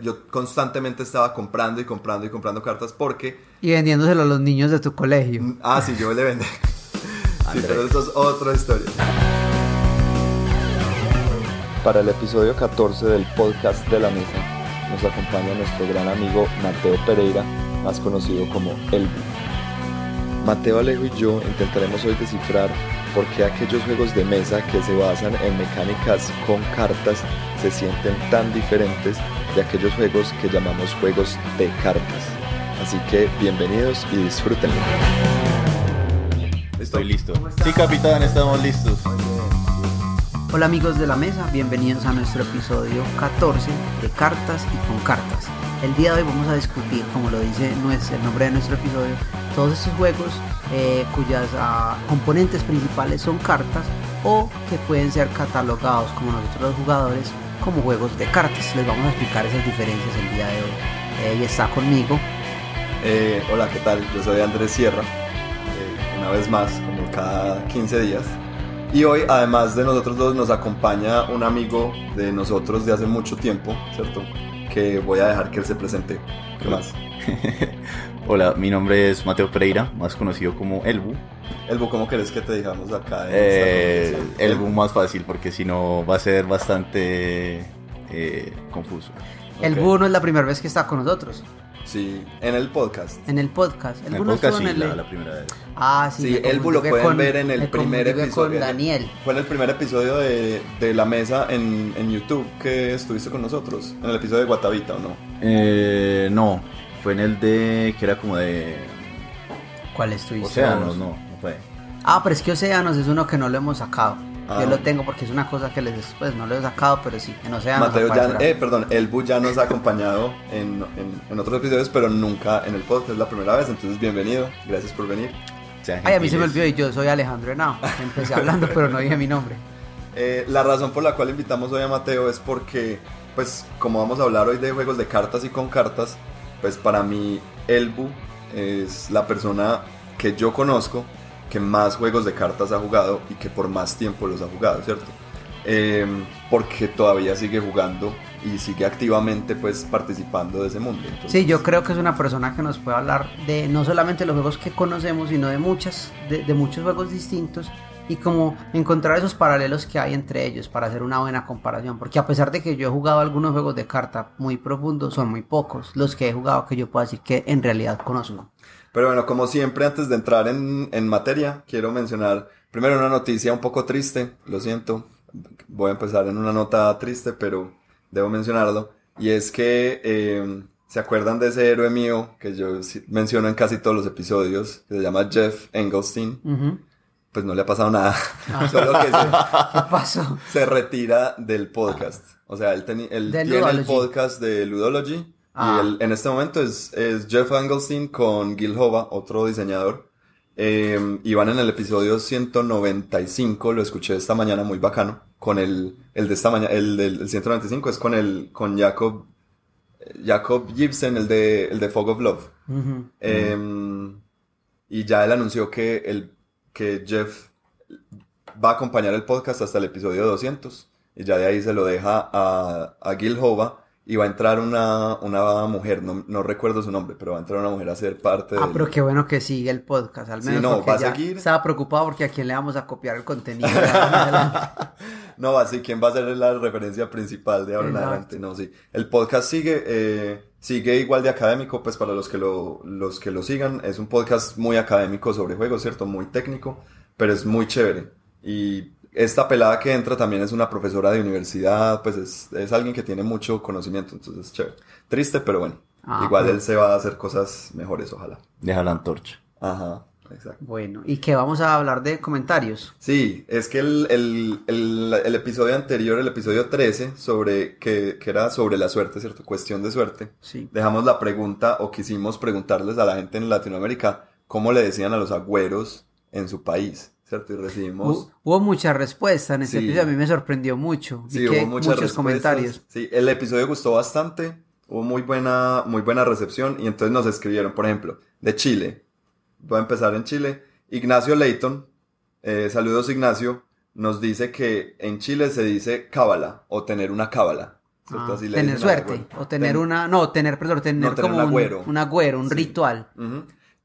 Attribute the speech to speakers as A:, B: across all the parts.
A: Yo constantemente estaba comprando y comprando y comprando cartas porque...
B: Y vendiéndoselo a los niños de tu colegio.
A: Ah, sí, yo le vendí. sí, pero eso es otra historia.
C: Para el episodio 14 del podcast de la mesa nos acompaña nuestro gran amigo Mateo Pereira, más conocido como Elvi. Mateo Alejo y yo intentaremos hoy descifrar por qué aquellos juegos de mesa que se basan en mecánicas con cartas se sienten tan diferentes de aquellos juegos que llamamos juegos de cartas. Así que bienvenidos y disfrútenlo.
D: Estoy listo. Sí, capitán, estamos listos.
B: Hola amigos de la mesa, bienvenidos a nuestro episodio 14 de Cartas y con Cartas. El día de hoy vamos a discutir, como lo dice el nombre de nuestro episodio, todos estos juegos eh, cuyas ah, componentes principales son cartas o que pueden ser catalogados como nosotros los jugadores como juegos de cartas. Les vamos a explicar esas diferencias el día de hoy. Eh, y está conmigo.
A: Eh, hola, ¿qué tal? Yo soy Andrés Sierra. Eh, una vez más, como cada 15 días. Y hoy, además de nosotros dos, nos acompaña un amigo de nosotros de hace mucho tiempo, ¿cierto? Que voy a dejar que él se presente. ¿Qué más?
D: Hola, mi nombre es Mateo Pereira, más conocido como Elbu.
A: Elbu, ¿cómo querés que te digamos acá?
D: Eh, Elbu más fácil, porque si no va a ser bastante eh, confuso.
B: Elbu no es la primera vez que está con nosotros.
A: Sí, en el podcast.
B: En el podcast.
D: En el podcast sí, la, primera vez.
B: Ah, sí.
A: Sí, Elbu lo pueden ver en el primer episodio.
B: Con Daniel.
A: Fue en el primer episodio de, de la mesa en, en, YouTube que estuviste con nosotros. En el episodio de Guatavita, ¿o no?
D: Eh, no, fue en el de. que era como de.
B: ¿Cuál estuviste?
D: Océanos, no, no fue.
B: Ah, pero es que Océanos es uno que no lo hemos sacado. Yo ah. lo tengo porque es una cosa que les pues no lo he sacado, pero sí, en Océanos.
A: Mateo ya, eh, perdón, Elbu ya nos ha acompañado en, en, otros episodios, pero nunca en el podcast, es la primera vez, entonces bienvenido, gracias por venir.
B: Ay, a mí se me olvidó y yo soy Alejandro Henao. Empecé hablando, pero no dije mi nombre.
A: Eh, la razón por la cual invitamos hoy a Mateo es porque, pues, como vamos a hablar hoy de juegos de cartas y con cartas, pues para mí Elbu es la persona que yo conozco que más juegos de cartas ha jugado y que por más tiempo los ha jugado, ¿cierto? Em, porque todavía sigue jugando y sigue activamente pues participando de ese mundo.
B: Sí, yo creo que es una persona que nos puede hablar de no solamente los juegos que conocemos, sino de muchas, de muchos juegos distintos y como encontrar esos paralelos que hay entre ellos para hacer una buena comparación. Porque a pesar de que yo he jugado algunos juegos de carta muy profundos, son muy pocos los que he jugado que yo puedo decir que en realidad conozco.
A: Pero bueno, como siempre, antes de entrar en, en materia, quiero mencionar primero una noticia un poco triste, lo siento, voy a empezar en una nota triste, pero debo mencionarlo, y es que eh, se acuerdan de ese héroe mío que yo menciono en casi todos los episodios, que se llama Jeff Engelstein pues no le ha pasado nada. Ah. Solo que se,
B: ¿Qué pasó?
A: se retira del podcast. O sea, él, él tiene el podcast de Ludology. Y ah. él, en este momento es, es Jeff Engelstein con Gil Hova, otro diseñador. Eh, y van en el episodio 195, lo escuché esta mañana, muy bacano. Con el, el de esta mañana, el del 195 es con el, con Jacob, Jacob Gibson, el de, el de Fog of Love. Em, y ya él anunció que el que Jeff va a acompañar el podcast hasta el episodio 200 y ya de ahí se lo deja a, a Gil Hova y va a entrar una, una mujer, no, no, recuerdo su nombre, pero va a entrar una mujer a ser parte
B: Ah, pero qué bueno que sigue el podcast, al menos.
A: Sí, no, va a seguir.
B: Estaba preocupado porque a quién le vamos a copiar el contenido.
A: no, así, ¿quién va a ser la referencia principal de ahora en adelante? No, sí. El podcast sigue, eh, sigue igual de académico, pues para los que lo, los que lo sigan, es un podcast muy académico sobre juegos, ¿cierto? Muy técnico, pero es muy chévere. Y esta pelada que entra también es una profesora de universidad, pues es, es alguien que tiene mucho conocimiento, entonces es chévere. Triste, pero bueno. Ah, igual él se va a hacer cosas mejores, ojalá.
D: Deja la antorcha.
A: Ajá, exacto.
B: Bueno, ¿y qué vamos a hablar de comentarios?
A: Sí, es que el, el, el, el episodio anterior, el episodio 13, sobre, que, que, era sobre la suerte, ¿cierto? Cuestión de suerte.
B: Sí.
A: Dejamos la pregunta o quisimos preguntarles a la gente en Latinoamérica cómo le decían a los agüeros en su país. Y recibimos...
B: Hubo, mucha respuesta en ese episodio, a mí me sorprendió mucho.
A: Sí, hubo muchos comentarios. Sí, el episodio gustó bastante, hubo muy buena, muy buena recepción y entonces nos escribieron, por ejemplo, de Chile. Voy a empezar en Chile. Ignacio Leighton, eh, saludos Ignacio, nos dice que en Chile se dice cábala o tener una cábala.
B: Ah, tener suerte. O tener una. No, tener, perdón, tener, como un agüero. Un, agüero, un ritual.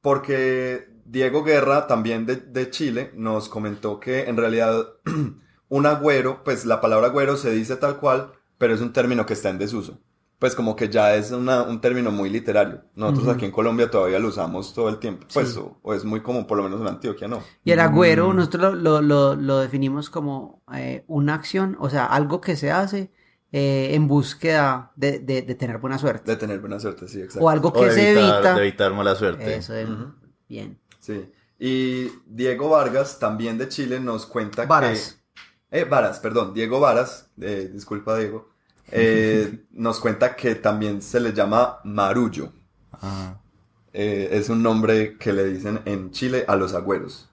A: Porque Diego Guerra, también de, de, Chile, nos comentó que en realidad un agüero, pues la palabra agüero se dice tal cual, pero es un término que está en desuso pues como que ya es un término muy literario. Nosotros aquí en Colombia todavía lo usamos todo el tiempo, pues, o, es muy común, por lo menos en Antioquia, ¿no?
B: Y el agüero, mm. nosotros lo, lo, lo, definimos como eh, una acción, o sea, algo que se hace eh, en búsqueda de, de, tener buena suerte.
A: De tener buena suerte, sí, exacto.
B: O algo que se evita.
D: De evitar mala suerte.
B: Eso, bien.
A: Sí. Y Diego Vargas, también de Chile, nos cuenta
B: Varas.
A: que... Eh, Varas, perdón, Diego Varas, eh, disculpa Diego, eh, nos cuenta que también se le llama marullo. Ah. Eh, es un nombre que le dicen en Chile a los agüeros.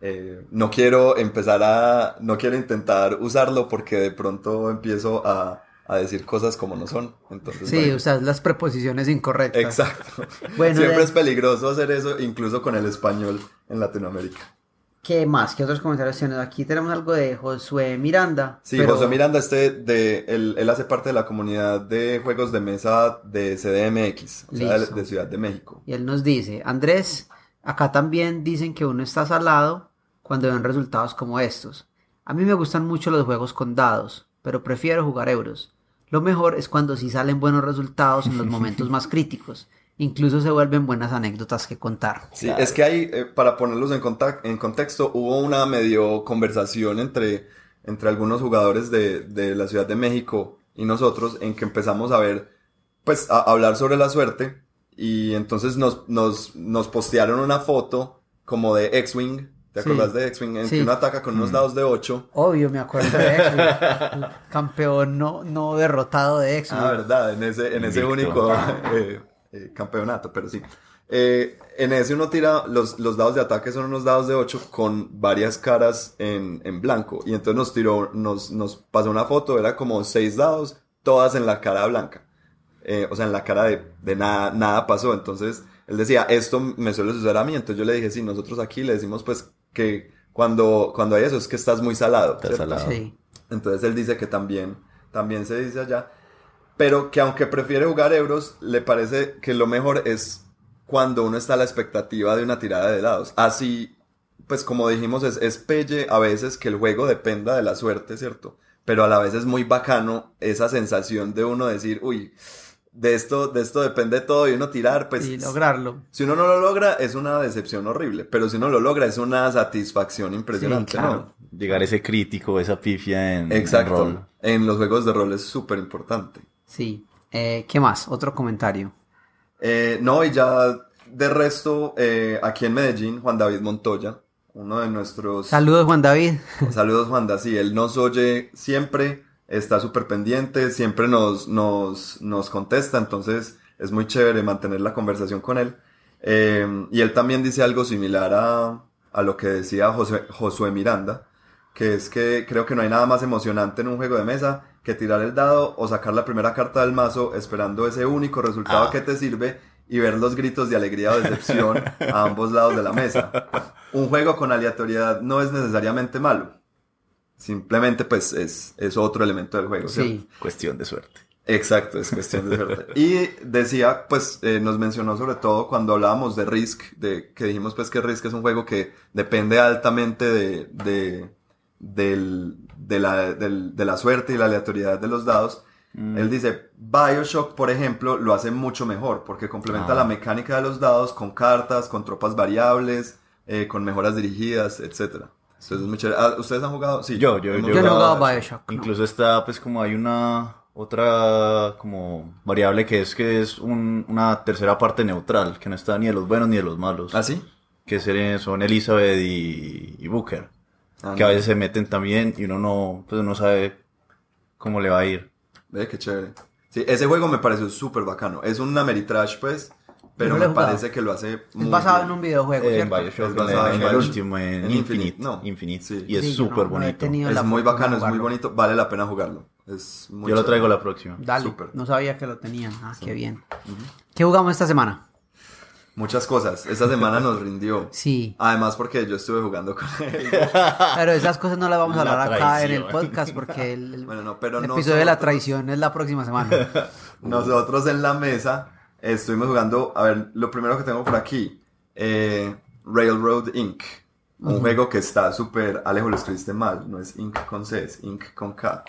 A: Eh, no quiero empezar a, no quiero intentar usarlo porque de pronto empiezo a, decir cosas como no son. Entonces,
B: sí, usas las preposiciones incorrectas.
A: Exacto. Siempre es peligroso hacer eso, incluso con el español en Latinoamérica.
B: ¿Qué más? ¿Qué otros comentarios tienes? Aquí tenemos algo de Josué Miranda.
A: Sí, Josué Miranda, este de, él, hace parte de la comunidad de juegos de mesa de CDMX, o sea, de, Ciudad de México.
B: Y él nos dice, Andrés, acá también dicen que uno está salado cuando ven resultados como estos. A mí me gustan mucho los juegos con dados, pero prefiero jugar euros. Lo mejor es cuando sí salen buenos resultados en los momentos más críticos incluso se vuelven buenas anécdotas que contar.
A: Sí, es que ahí, eh, para ponerlos en, en contexto, hubo una medio conversación entre, entre algunos jugadores de, de, la Ciudad de México y nosotros en que empezamos a ver, pues, a, hablar sobre la suerte y entonces nos, nos, nos postearon una foto como de X-Wing. ¿Te acuerdas de X-Wing? En que uno ataca con unos mm. dados de 8.
B: Obvio, me acuerdo de X-Wing. Campeón no, no derrotado de X-Wing.
A: Ah, verdad, en ese, en ese único eh, eh, campeonato, pero sí. Eh, en ese uno tira, los, los, dados de ataque son unos dados de 8 con varias caras en, en blanco. Y entonces nos tiró, nos, nos pasó una foto, era como seis dados, todas en la cara blanca. Eh, o sea, en la cara de, de nada, nada pasó. Entonces, él decía, esto me suele suceder a mí. Entonces yo le dije, sí, nosotros aquí le decimos pues que cuando, cuando hay eso es que estás muy salado.
D: salado.
A: Entonces él dice que también, también se dice allá pero que aunque prefiere jugar euros, le parece que lo mejor es cuando uno está a la expectativa de una tirada de dados. Así, pues como dijimos, es, es pelle a veces que el juego dependa de la suerte, ¿cierto? Pero a la vez es muy bacano esa sensación de uno decir, uy, de esto, de esto depende todo y uno tirar, pues.
B: Y lograrlo.
A: Si uno no lo logra, es una decepción horrible. Pero si uno lo logra, es una satisfacción impresionante, ¿no?
D: Llegar ese crítico, esa pifia en,
A: Exacto.
D: en rol.
A: En los juegos de rol es súper importante.
B: Sí. Eh, ¿Qué más? Otro comentario.
A: Eh, no, y ya de resto, eh, aquí en Medellín, Juan David Montoya, uno de nuestros...
B: Saludos, Juan David.
A: Saludos, Juan David. Sí, él nos oye siempre, está súper pendiente, siempre nos, nos, nos contesta, entonces es muy chévere mantener la conversación con él. y él también dice algo similar a, a lo que decía José, Josué Miranda, que es que creo que no hay nada más emocionante en un juego de mesa que tirar el dado o sacar la primera carta del mazo esperando ese único resultado ah. que te sirve y ver los gritos de alegría o decepción a ambos lados de la mesa. Un juego con aleatoriedad no es necesariamente malo. Simplemente pues es, es otro elemento del juego. Sí.
D: Cuestión de suerte.
A: Exacto, es cuestión de suerte. y decía, pues eh, nos mencionó sobre todo cuando hablábamos de Risk, de que dijimos pues que Risk es un juego que depende altamente de, de del, de la, de la suerte y la aleatoriedad de los dados. Mm. Él dice, Bioshock, por ejemplo, lo hace mucho mejor porque complementa la ah. mecánica de los dados con cartas, con tropas variables, eh, con mejoras dirigidas, etc. Ah, ¿Ustedes han jugado?
D: Sí, yo, yo,
B: yo, he jugado Bioshock.
D: Incluso está, pues, como hay una otra como variable que es que es una tercera parte neutral, que no está ni de los buenos ni de los malos.
A: ¿Ah, sí?
D: Que son Elizabeth y Booker. Ah, que a veces se meten también y uno no, pues no sabe cómo le va a ir.
A: Ve, qué chévere. Sí, ese juego me pareció súper bacano. Es un Ameritrash, pues, pero me parece que lo hace
B: muy Es basado en un videojuego,
D: eh, En Bioshock, es basado en, el último, en, Infinite, no. Infinite, sí. Y es súper bonito.
A: Es muy bacano, es muy bonito, vale la pena jugarlo. Es muy
D: Yo lo traigo la próxima.
B: Dale, no sabía que lo tenían. Ah, qué bien. ¿Qué jugamos esta semana?
A: Muchas cosas. Esta semana nos rindió.
B: Sí.
A: Además porque yo estuve jugando con él.
B: Pero esas cosas no las vamos a hablar acá en el podcast porque el, episodio de la traición es la próxima semana.
A: nosotros en la mesa estuvimos jugando, a ver, lo primero que tengo por aquí, eh, Railroad Inc. Un juego que está súper, Alejo lo escribiste mal, no es Inc con C, es Inc con K.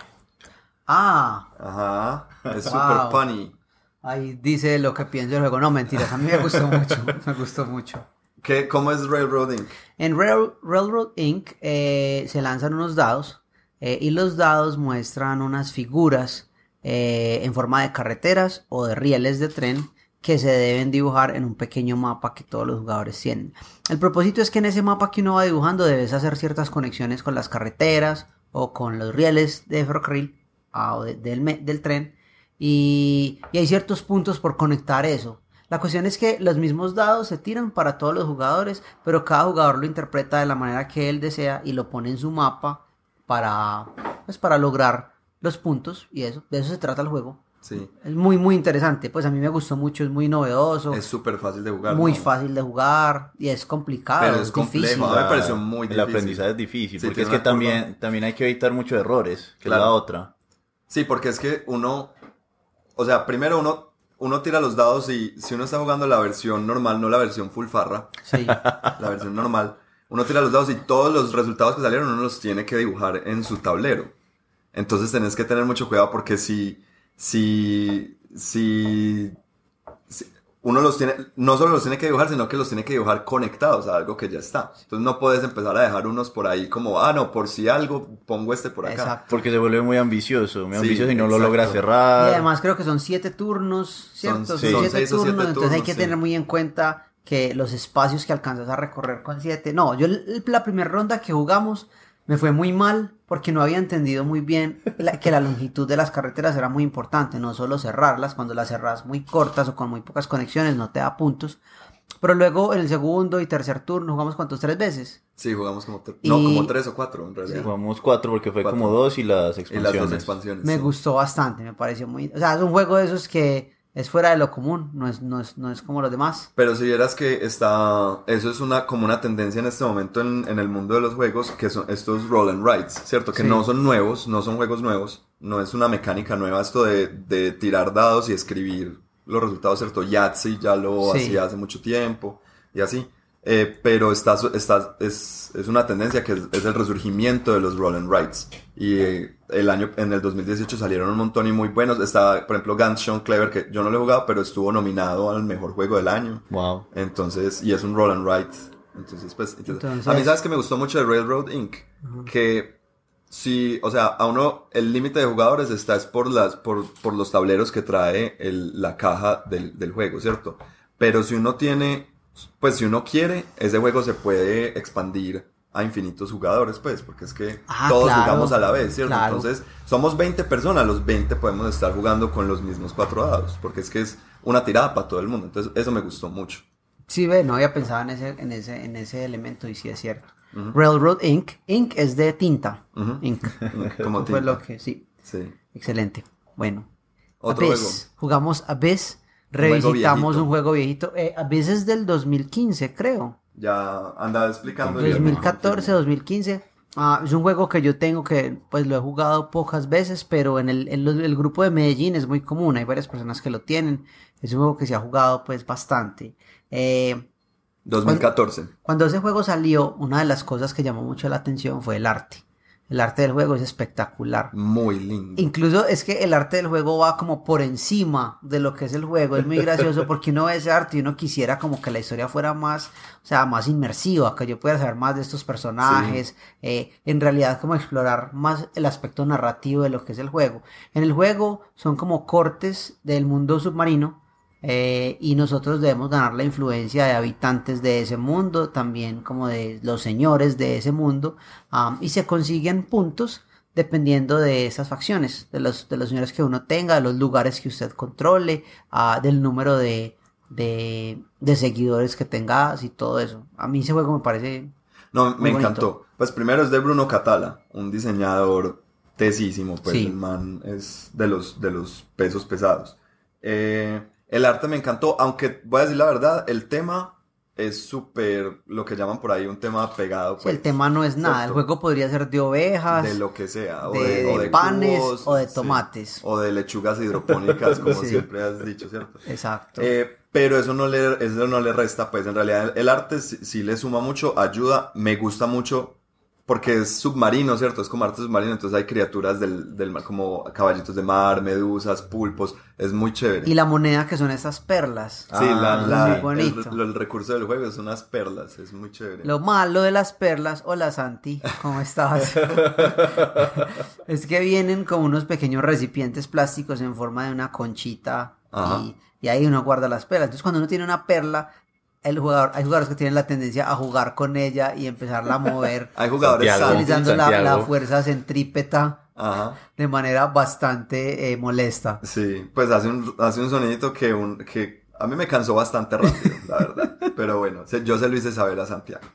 B: Ah.
A: Ajá, es súper funny.
B: Ahí dice lo que pienso del juego. No, mentiras, a mí me gustó mucho, me gustó mucho.
A: ¿Qué, ¿Cómo es Railroad Inc?
B: En Railroad Inc. Eh, se lanzan unos dados eh, y los dados muestran unas figuras eh, en forma de carreteras o de rieles de tren que se deben dibujar en un pequeño mapa que todos los jugadores tienen. El propósito es que en ese mapa que uno va dibujando debes hacer ciertas conexiones con las carreteras o con los rieles de ferrocarril ah, o del, del tren y, hay ciertos puntos por conectar eso. La cuestión es que los mismos dados se tiran para todos los jugadores, pero cada jugador lo interpreta de la manera que él desea y lo pone en su mapa para, pues, para lograr los puntos y eso, de eso se trata el juego.
A: Sí.
B: Es muy, muy interesante. Pues a mí me gustó mucho, es muy novedoso.
A: Es súper fácil de jugar.
B: Muy fácil de jugar y es complicado.
A: Pero es, difícil. me pareció muy
D: difícil. El aprendizaje es difícil, porque es que también, también hay que evitar muchos errores, que la otra.
A: Sí, porque es que uno o sea, primero uno, uno tira los dados y si uno está jugando la versión normal, no la versión full farra,
B: sí.
A: la versión normal, uno tira los dados y todos los resultados que salieron uno los tiene que dibujar en su tablero. Entonces tenés que tener mucho cuidado porque si, si, si uno los tiene, no solo los tiene que dibujar, sino que los tiene que dibujar conectados a algo que ya está. Entonces no puedes empezar a dejar unos por ahí como, ah, no, por si algo, pongo este por acá.
D: Porque se vuelve muy ambicioso, muy ambicioso y no lo logra cerrar.
B: Y además creo que son siete turnos, ¿cierto? Son, siete, turnos, entonces hay que tener muy en cuenta que los espacios que alcanzas a recorrer con siete. No, yo la primera ronda que jugamos me fue muy mal porque no había entendido muy bien que la longitud de las carreteras era muy importante, no solo cerrarlas, cuando las cerras muy cortas o con muy pocas conexiones no te da puntos. Pero luego en el segundo y tercer turno jugamos cuántos tres veces.
A: Sí, jugamos como no, como tres o cuatro en realidad.
D: jugamos cuatro porque fue como dos y las expansiones.
A: Y las dos expansiones.
B: Me gustó bastante, me pareció muy, o sea, es un juego de esos que es fuera de lo común, no es, no es, no es como los demás.
A: Pero si vieras que está, eso es una, como una tendencia en este momento en, en el mundo de los juegos, que son estos roll and rides, ¿cierto? Que no son nuevos, no son juegos nuevos, no es una mecánica nueva esto de, de tirar dados y escribir los resultados, ¿cierto? Yahtzee ya lo hacía hace mucho tiempo y así. Eh, pero está, está, es, es, una tendencia que es, el resurgimiento de los roll and rides. Y eh, el año, en el 2018 salieron un montón y muy buenos. Está, por ejemplo, Guns Sean Clever, que yo no lo he jugado, pero estuvo nominado al mejor juego del año.
D: Wow.
A: Entonces, y es un roll and ride. Entonces, pues, a mí sabes que me gustó mucho de Railroad Inc. Que si, o sea, a uno, el límite de jugadores está es por las, por, por los tableros que trae el, la caja del, del juego, ¿cierto? Pero si uno tiene pues si uno quiere, ese juego se puede expandir a infinitos jugadores, pues, porque es que ah, todos jugamos a la vez, ¿cierto? Entonces, somos 20 personas, los 20 podemos estar jugando con los mismos cuatro dados, porque es que es una tirada para todo el mundo. Entonces, eso me gustó mucho.
B: Sí, ve, no había pensado en ese, en ese, en ese elemento y sí es cierto. Railroad Inc. Inc. es de tinta. Inc.
A: Como tinta.
B: Fue lo que, sí.
A: Sí.
B: Excelente. Bueno.
A: Otro juego.
B: Jugamos Abyss revisitamos un juego viejito, eh, a veces del 2015, creo.
A: Ya andaba explicando.
B: 2014, 2015. Ah, es un juego que yo tengo que, pues lo he jugado pocas veces, pero en el, el, grupo de Medellín es muy común, hay varias personas que lo tienen. Es un juego que se ha jugado pues bastante.
A: 2014.
B: Eh, cuando ese juego salió, una de las cosas que llamó mucho la atención fue el arte. El arte del juego es espectacular.
A: Muy lindo.
B: Incluso es que el arte del juego va como por encima de lo que es el juego. Es muy gracioso porque uno ve ese arte y uno quisiera como que la historia fuera más, o sea, más inmersiva, que yo pudiera saber más de estos personajes. Eh, en realidad como explorar más el aspecto narrativo de lo que es el juego. En el juego son como cortes del mundo submarino eh, y nosotros debemos ganar la influencia de habitantes de ese mundo, también como de los señores de ese mundo, y se consiguen puntos dependiendo de esas facciones, de los, de los señores que uno tenga, de los lugares que usted controle, uh, del número de, de, de, seguidores que tengas y todo eso. A mí ese juego me parece...
A: No, me encantó. Pues primero es de Bruno Catala, un diseñador tesísimo, pues el man es de los, de los pesos pesados. Eh, El arte me encantó, aunque voy a decir la verdad, el tema es súper, lo que llaman por ahí un tema pegado.
B: el pues, tema no es nada, el juego podría ser de ovejas.
A: De lo que sea,
B: o de, panes, o de tomates.
A: o de lechugas hidropónicas, como siempre has dicho, ¿cierto?
B: Exacto.
A: Eh, pero eso no, le, eso no le resta, pues en realidad el, arte sí le suma mucho, ayuda, me gusta mucho porque es submarino, ¿cierto? Es como arte submarino, entonces hay criaturas del, del mar, como caballitos de mar, medusas, pulpos, es muy chévere.
B: Y la moneda que son estas perlas.
A: Sí, la, ah, la, el, recurso del juego son unas perlas, es muy chévere.
B: Lo malo de las perlas, hola Santi, ¿cómo estás? es que vienen como unos pequeños recipientes plásticos en forma de una conchita y, y ahí uno guarda las perlas. Entonces cuando uno tiene una perla, el jugador, hay jugadores que tienen la tendencia a jugar con ella y empezarla a mover.
A: hay jugadores
B: utilizando la, fuerza centrípeta de manera bastante eh, molesta.
A: Sí, pues hace un, hace un sonidito que, un, que a mí me cansó bastante rápido, la verdad. Pero bueno, yo se lo hice saber a Santiago.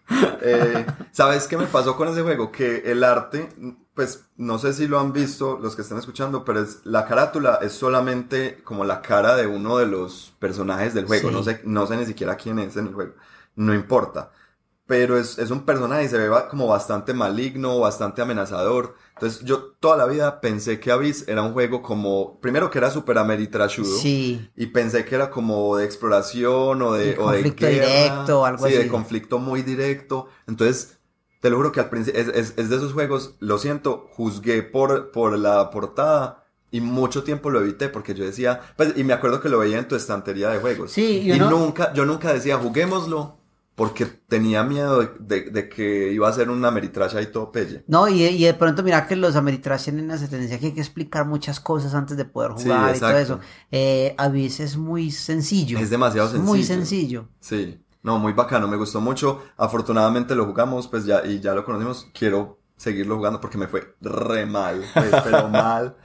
A: Eh, ¿Sabes qué me pasó con ese juego? Que el arte pues no sé si lo han visto los que están escuchando, pero es la carátula es solamente como la cara de uno de los personajes del juego. No sé, no sé ni siquiera quién es en el juego. No importa. Pero es, es un personaje y se ve como bastante maligno, bastante amenazador. Entonces yo toda la vida pensé que Abyss era un juego como, primero que era super ameritrashudo.
B: Sí.
A: Y pensé que era como de exploración o de, o
B: conflicto directo o algo así.
A: Sí, de conflicto muy directo. Entonces te lo juro que al principio es, de esos juegos, lo siento, juzgué por, por la portada y mucho tiempo lo evité porque yo decía, pues, y me acuerdo que lo veía en tu estantería de juegos.
B: Sí,
A: y nunca, yo nunca decía, juguémoslo, porque tenía miedo de, que iba a ser una Ameritrash y todo pelle.
B: No, y, de pronto mira que los Ameritrash tienen esa tendencia que hay que explicar muchas cosas antes de poder jugar y todo eso. Eh, a veces es muy sencillo.
A: Es demasiado sencillo.
B: Muy sencillo.
A: Sí. No, muy bacano, me gustó mucho. Afortunadamente lo jugamos, pues ya, y ya lo conocimos. Quiero seguirlo jugando porque me fue re mal, pues, pero mal.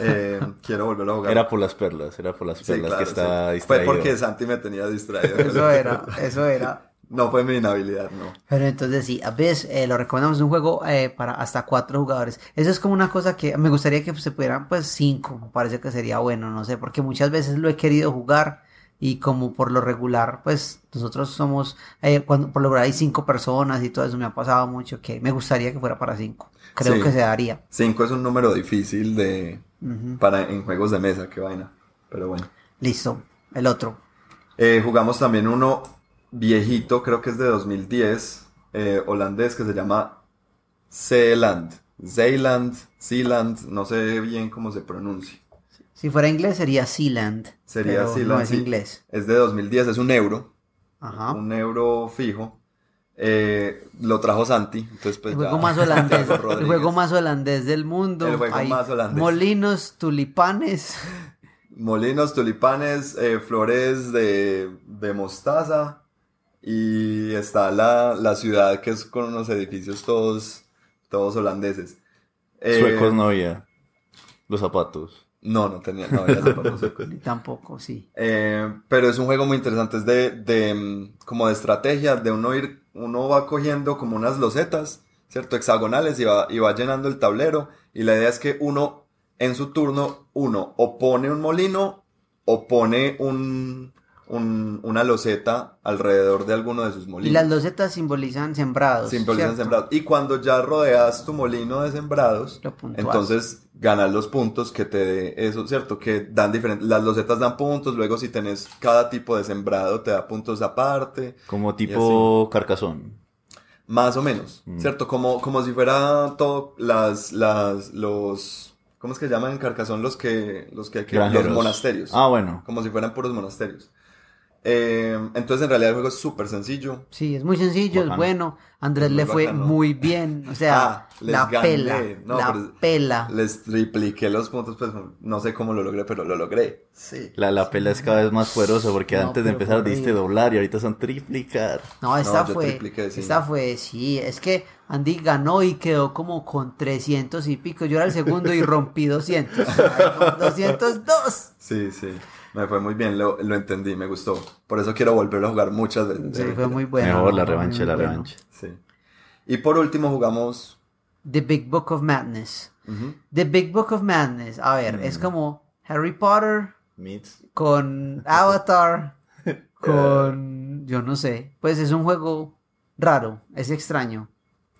A: Eh, quiero volverlo a jugar.
D: Era por las perlas, era por las perlas que estaba
A: distraído. Fue porque Santi me tenía distraído.
B: Eso era, eso era.
A: No fue mi inhabilidad, no.
B: Pero entonces sí, a veces eh, lo recomendamos un juego eh, para hasta cuatro jugadores. Eso es como una cosa que me gustaría que se pudieran, pues cinco, me parece que sería bueno, no sé, porque muchas veces lo he querido jugar y como por lo regular, pues nosotros somos, eh, cuando por lo regular hay cinco personas y todo eso me ha pasado mucho que me gustaría que fuera para cinco. Creo que se daría.
A: Cinco es un número difícil de, para en juegos de mesa, qué vaina. Pero bueno.
B: Listo, el otro.
A: Eh, jugamos también uno viejito, creo que es de 2010, eh, holandés, que se llama Zeeland. Zeeland, Zeeland, no sé bien cómo se pronuncia.
B: Si fuera inglés sería Sealand. Sería Sealand. No es inglés.
A: Es de 2010, es un euro. Ajá. Un euro fijo. Eh, lo trajo Santi, entonces pues
B: el juego más holandés, el juego más holandés del mundo.
A: El juego más holandés.
B: Molinos, tulipanes.
A: Molinos, tulipanes, eh, flores de, de, mostaza y está la, la, ciudad que es con unos edificios todos, todos holandeses.
D: Suecos eh, no había. Los zapatos.
A: No, no tenía, no había zapatos
B: Tampoco, sí.
A: Eh, pero es un juego muy interesante, es de, de, mm, como de estrategia, de uno ir, uno va cogiendo como unas losetas, ¿cierto? Hexagonales y va, y va llenando el tablero. Y la idea es que uno, en su turno, uno o pone un molino o pone un, un, una loseta alrededor de alguno de sus molinos.
B: Y las losetas simbolizan sembrados.
A: Simbolizan sembrados. Y cuando ya rodeas tu molino de sembrados, entonces ganas los puntos que te dé eso, ¿cierto? Que dan diferentes. Las losetas dan puntos, luego si tenés cada tipo de sembrado te da puntos aparte.
D: Como tipo carcazón.
A: Más o menos, mm. ¿cierto? Como, como si fuera todo las, las, los, ¿cómo es que llaman en Carcazón los que, los que, que los monasterios?
D: Ah, bueno.
A: Como si fueran puros monasterios. Eh, entonces en realidad el juego es súper sencillo.
B: Sí, es muy sencillo, es bueno. Andrés le fue muy bien. O sea, ah, la pela. la pela.
A: Les tripliqué los puntos, pues no sé cómo lo logré, pero lo logré. Sí.
D: La, la pela es cada vez más poderosa porque antes de empezar diste doblar y ahorita son triplicar.
B: No, esta fue. Esta fue, sí. Es que Andy ganó y quedó como con 300 y pico. Yo era el segundo y rompí 200. 202.
A: Sí, sí. Me fue muy bien, lo, lo, entendí, me gustó. Por eso quiero volverlo a jugar muchas veces.
B: Sí, fue muy bueno.
D: Mejor la revancha, la revancha.
A: Sí. Y por último jugamos...
B: The Big Book of Madness. The Big Book of Madness. A ver, es mm. como Harry Potter, con Avatar, con... yo no sé, pues es un juego raro, es extraño.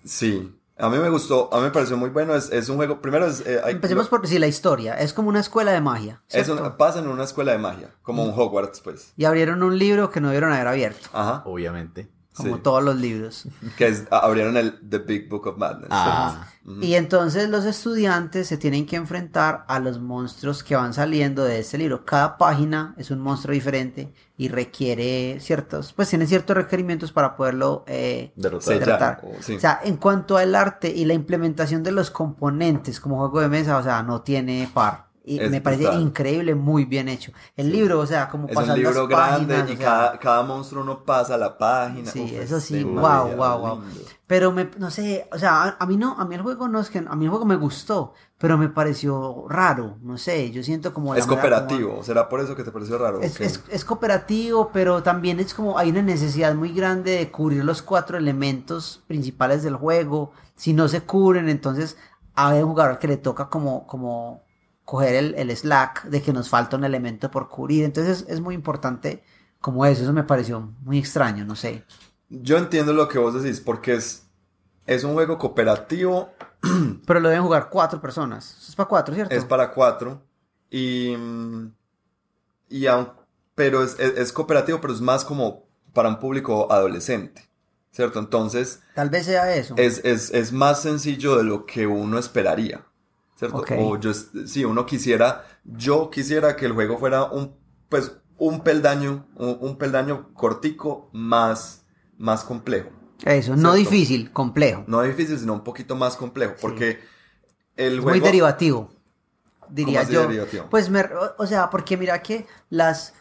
A: Sí, a mí me gustó, a mí me pareció muy bueno. Es, un juego. Primero es.
B: Eh, Empecemos por decir la historia. Es como una escuela de magia.
A: Es pasa en una escuela de magia, como un Hogwarts, pues.
B: Y abrieron un libro que no debieron haber abierto.
D: Ajá. Obviamente.
B: Como todos los libros.
A: Que es, abrieron el The Big Book of Madness.
B: Ah. Y entonces los estudiantes se tienen que enfrentar a los monstruos que van saliendo de este libro. Cada página es un monstruo diferente y requiere ciertos, pues tiene ciertos requerimientos para poderlo eh, derrotar. O, o sea, en cuanto al arte y la implementación de los componentes como juego de mesa, o sea, no tiene par. Y me parece increíble, muy bien hecho. El libro, o sea, como
A: es un libro grande y cada, cada, monstruo no pasa la página.
B: Sí, eso sí, wow, wow, wow. Pero me, no sé, o sea, a, mí no, a mí el juego no es que, a mí el juego me gustó, pero me pareció raro, no sé, yo siento como...
A: Es cooperativo, ¿será por eso que te pareció raro?
B: Es, es, cooperativo, pero también es como, hay una necesidad muy grande de cubrir los cuatro elementos principales del juego. Si no se cubren, entonces hay un jugador que le toca como, como coger el, el, slack de que nos falta un elemento por cubrir. Entonces es muy importante como eso. Eso me pareció muy extraño, no sé.
A: Yo entiendo lo que vos decís, porque es, es un juego cooperativo.
B: Pero lo deben jugar cuatro personas. Es para cuatro, ¿cierto?
A: Es para cuatro. Y. y pero es, es, cooperativo, pero es más como para un público adolescente. ¿Cierto? Entonces.
B: Tal vez sea eso.
A: Es, es, es más sencillo de lo que uno esperaría. ¿Cierto? O yo, si uno quisiera, yo quisiera que el juego fuera un, pues, un peldaño, un, peldaño cortico más, más complejo.
B: Eso, no difícil, complejo.
A: No difícil, sino un poquito más complejo, porque el juego...
B: Muy derivativo, diría yo. Pues, me, o sea, porque mira que las